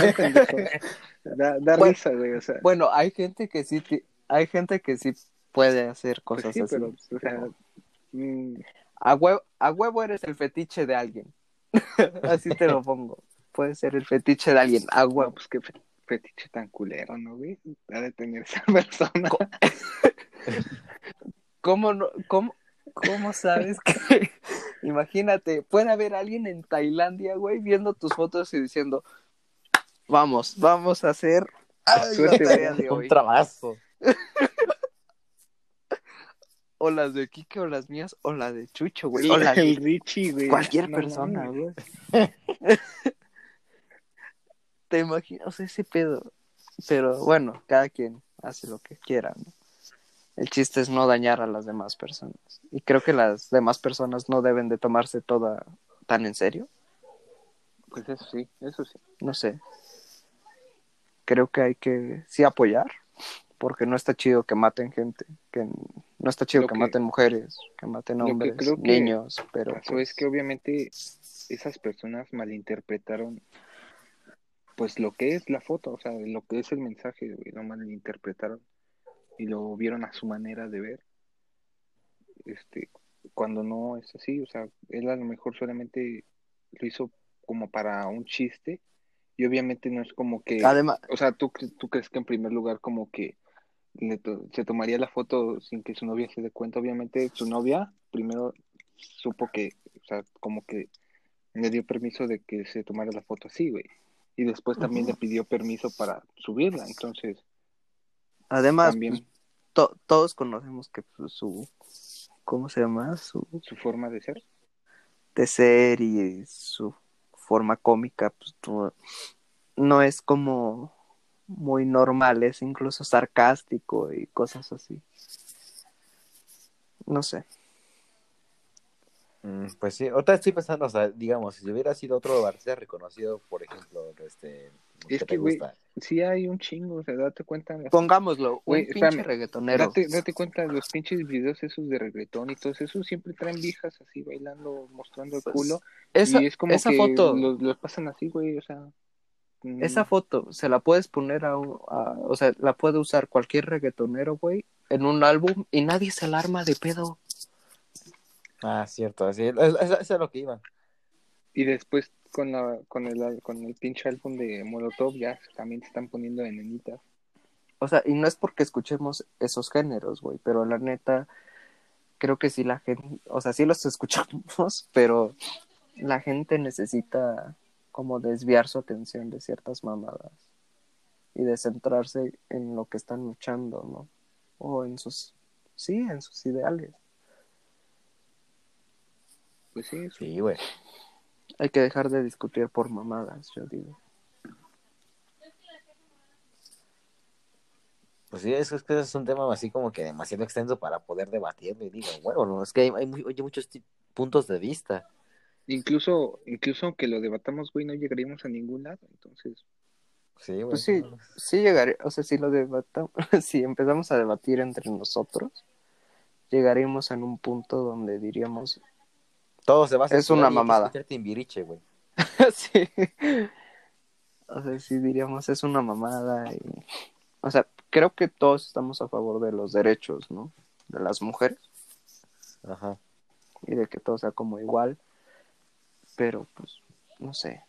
Da, da Bueno, risa, güey. O sea, Bueno, hay gente que sí, hay gente que sí puede hacer pues cosas sí, así. pero, o sea, mm, A huevo, a huevo eres el fetiche de alguien. así te lo pongo. Puede ser el fetiche de alguien. A no, huevo. pues qué fe- fetiche tan culero, ¿no, güey? Ha de tener esa persona. ¿Cómo, no, cómo, ¿Cómo sabes que? Imagínate, puede haber alguien en Tailandia, güey, viendo tus fotos y diciendo, vamos, vamos a hacer ay, la tarea de Un hoy. trabazo. O las de Kike, o las mías, o la de Chucho, güey. O la de el Richie, güey. cualquier No persona, güey. Te imaginas ese pedo. Pero bueno, cada quien hace lo que quiera, ¿no? El chiste es no dañar a las demás personas. Y creo que las demás personas no deben de tomarse toda tan en serio. Pues eso sí, eso sí. No sé. Creo que hay que sí apoyar, porque no está chido que maten gente, que no está chido que, que- maten mujeres, que maten que hombres, creo que niños, pero Pasó pues, es que obviamente esas personas malinterpretaron pues lo que es la foto, o sea, lo que es el mensaje, güey, lo malinterpretaron y lo vieron a su manera de ver. Este, cuando no es así, o sea, él a lo mejor solamente lo hizo como para un chiste y obviamente no es como que además, o sea, ¿tú, tú crees que en primer lugar como que le to- se tomaría la foto sin que su novia se dé cuenta? Obviamente su novia primero supo que, o sea, como que le dio permiso de que se tomara la foto así, güey. y después también le pidió permiso para subirla, entonces Además, también pues, to- todos conocemos que pues, su, ¿cómo se llama? Su su forma de ser. de ser y su forma cómica, pues no es como muy normal, es incluso sarcástico y cosas así. No sé. Mm, Pues sí, ahorita estoy pensando, o sea, digamos, si hubiera sido otro artista reconocido, por ejemplo, este, Es ¿qué que, te güey, gusta? sí hay un chingo, o sea, date cuenta. las- Pongámoslo, Güey, un pinche espérame, reggaetonero. Date, date cuenta, los pinches videos esos de reggaetón y todos esos siempre traen viejas así bailando, mostrando el Pues, culo. Esa, y es como esa que foto, los, los pasan así, güey, o sea. mm, esa foto se la puedes poner a, un- a- o sea, la puede usar cualquier reggaetonero, güey, en un álbum y nadie se alarma de pedo. Ah, cierto, así, es- es- eso es lo que iba. Y después con la con el con el pinche álbum de Molotov ya también se están poniendo de nenitas. O sea, y no es porque escuchemos esos géneros, güey, pero la neta, creo que sí la gente, o sea, sí los escuchamos, pero la gente necesita como desviar su atención de ciertas mamadas y de centrarse en lo que están luchando, ¿no? O en sus, sí, en sus ideales. Pues sí, eso. Sí, güey. Hay que dejar de discutir por mamadas, yo digo. Pues sí, es, es que es un tema así como que demasiado extenso para poder debatirlo y digo, bueno, no, es que hay, hay, muy- hay muchos puntos de vista. Incluso, incluso aunque lo debatamos, güey, no llegaríamos a ningún lado. Entonces, Sí, güey. Pues sí, sí llegaré, o sea, si lo debatamos, si empezamos a debatir entre nosotros, llegaremos en un punto donde diríamos, Todo se va a Es una mamada. Timbiriche, güey. sí, o sea, sí diríamos, es una mamada y, o sea, creo que todos estamos a favor de los derechos, ¿no? De las mujeres Ajá. y de que todo sea como igual, pero pues, no sé,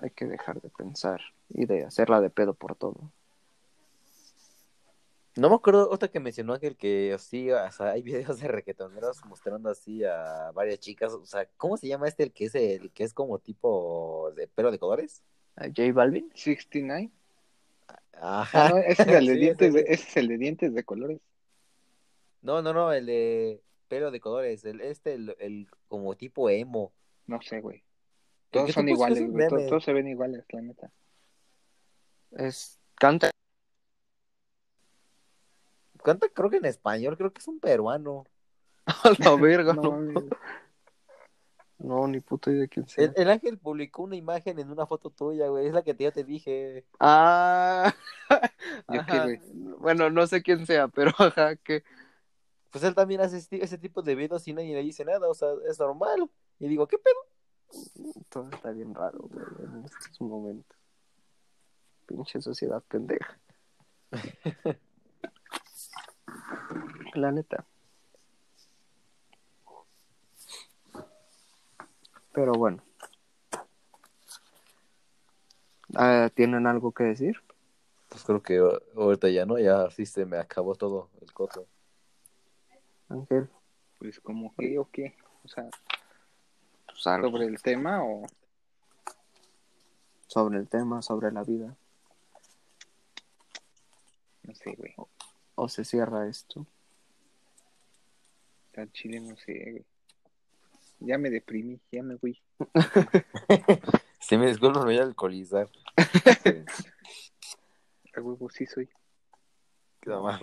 hay que dejar de pensar y de hacerla de pedo por todo. No me acuerdo otra que mencionó Ángel que sí, o sea, hay videos de reggaetoneros mostrando así a varias chicas, o sea, ¿cómo se llama este el que es el que es como tipo de pelo de colores? ¿A J Balvin? 69. Ajá. Ah, no, ese es el de Sí, dientes, ese de, güey. ese es el de dientes de colores. No, no, no, el de pelo de colores, el este el, el como tipo emo. No sé, güey. Todos son iguales, güey. Todos, todos se ven iguales, la neta. Es, canta Canta creo que en español, creo que es un peruano. a la verga, No, no, mames. no, ni puta idea de quién sea. El, el Ángel publicó una imagen en una foto tuya, güey, es la que te- yo te dije. Ah, bueno, no sé quién sea, pero ajá, que Pues él también hace ese tipo de videos y nadie le dice nada, o sea, es normal. Y digo, ¿qué pedo? todo está bien raro, güey, en estos momentos. Pinche sociedad pendeja. La neta. Pero bueno. Ah, ¿Tienen algo que decir? Pues creo que ahorita ya no, ya sí se me acabó todo el coto. Ángel, Pues como que o qué. O sea, pues algo sobre el tema o... sobre el tema, sobre la vida. No sé, güey. ¿O se cierra esto? Al chile no sé. Ya me deprimí, ya me voy. Si me disculpo, me voy a alcoholizar. A huevo sí soy. No.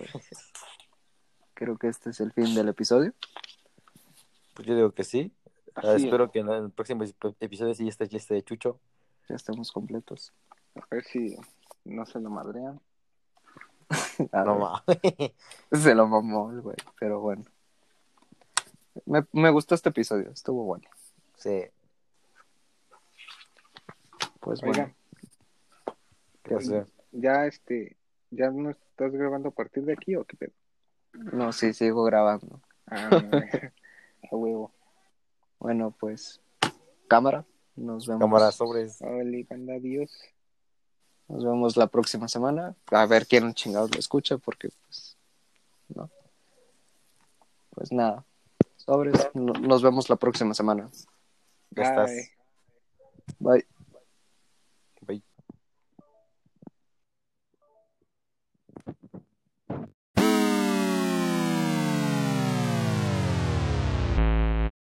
Creo que este es el fin del episodio. Pues yo digo que sí. Ah, espero que en el próximo episodio sí esté, ya esté Chucho. Ya estamos completos. A ver si no se lo madrean. No mames. se lo mamó el güey, pero bueno. Me, me gustó este episodio, estuvo bueno. Sí. Pues Oigan, bueno, ¿Qué pasó? ya este, ¿ya no estás grabando a partir de aquí o qué pedo? no, sí, sigo grabando. Ah, a huevo. Bueno, pues, cámara, nos vemos. Cámara sobres. Hola, banda, adiós. Nos vemos la próxima semana. A ver quién chingados lo escucha, porque pues, no. Pues nada, sobres, no- nos vemos la próxima semana. Ya estás. Bye.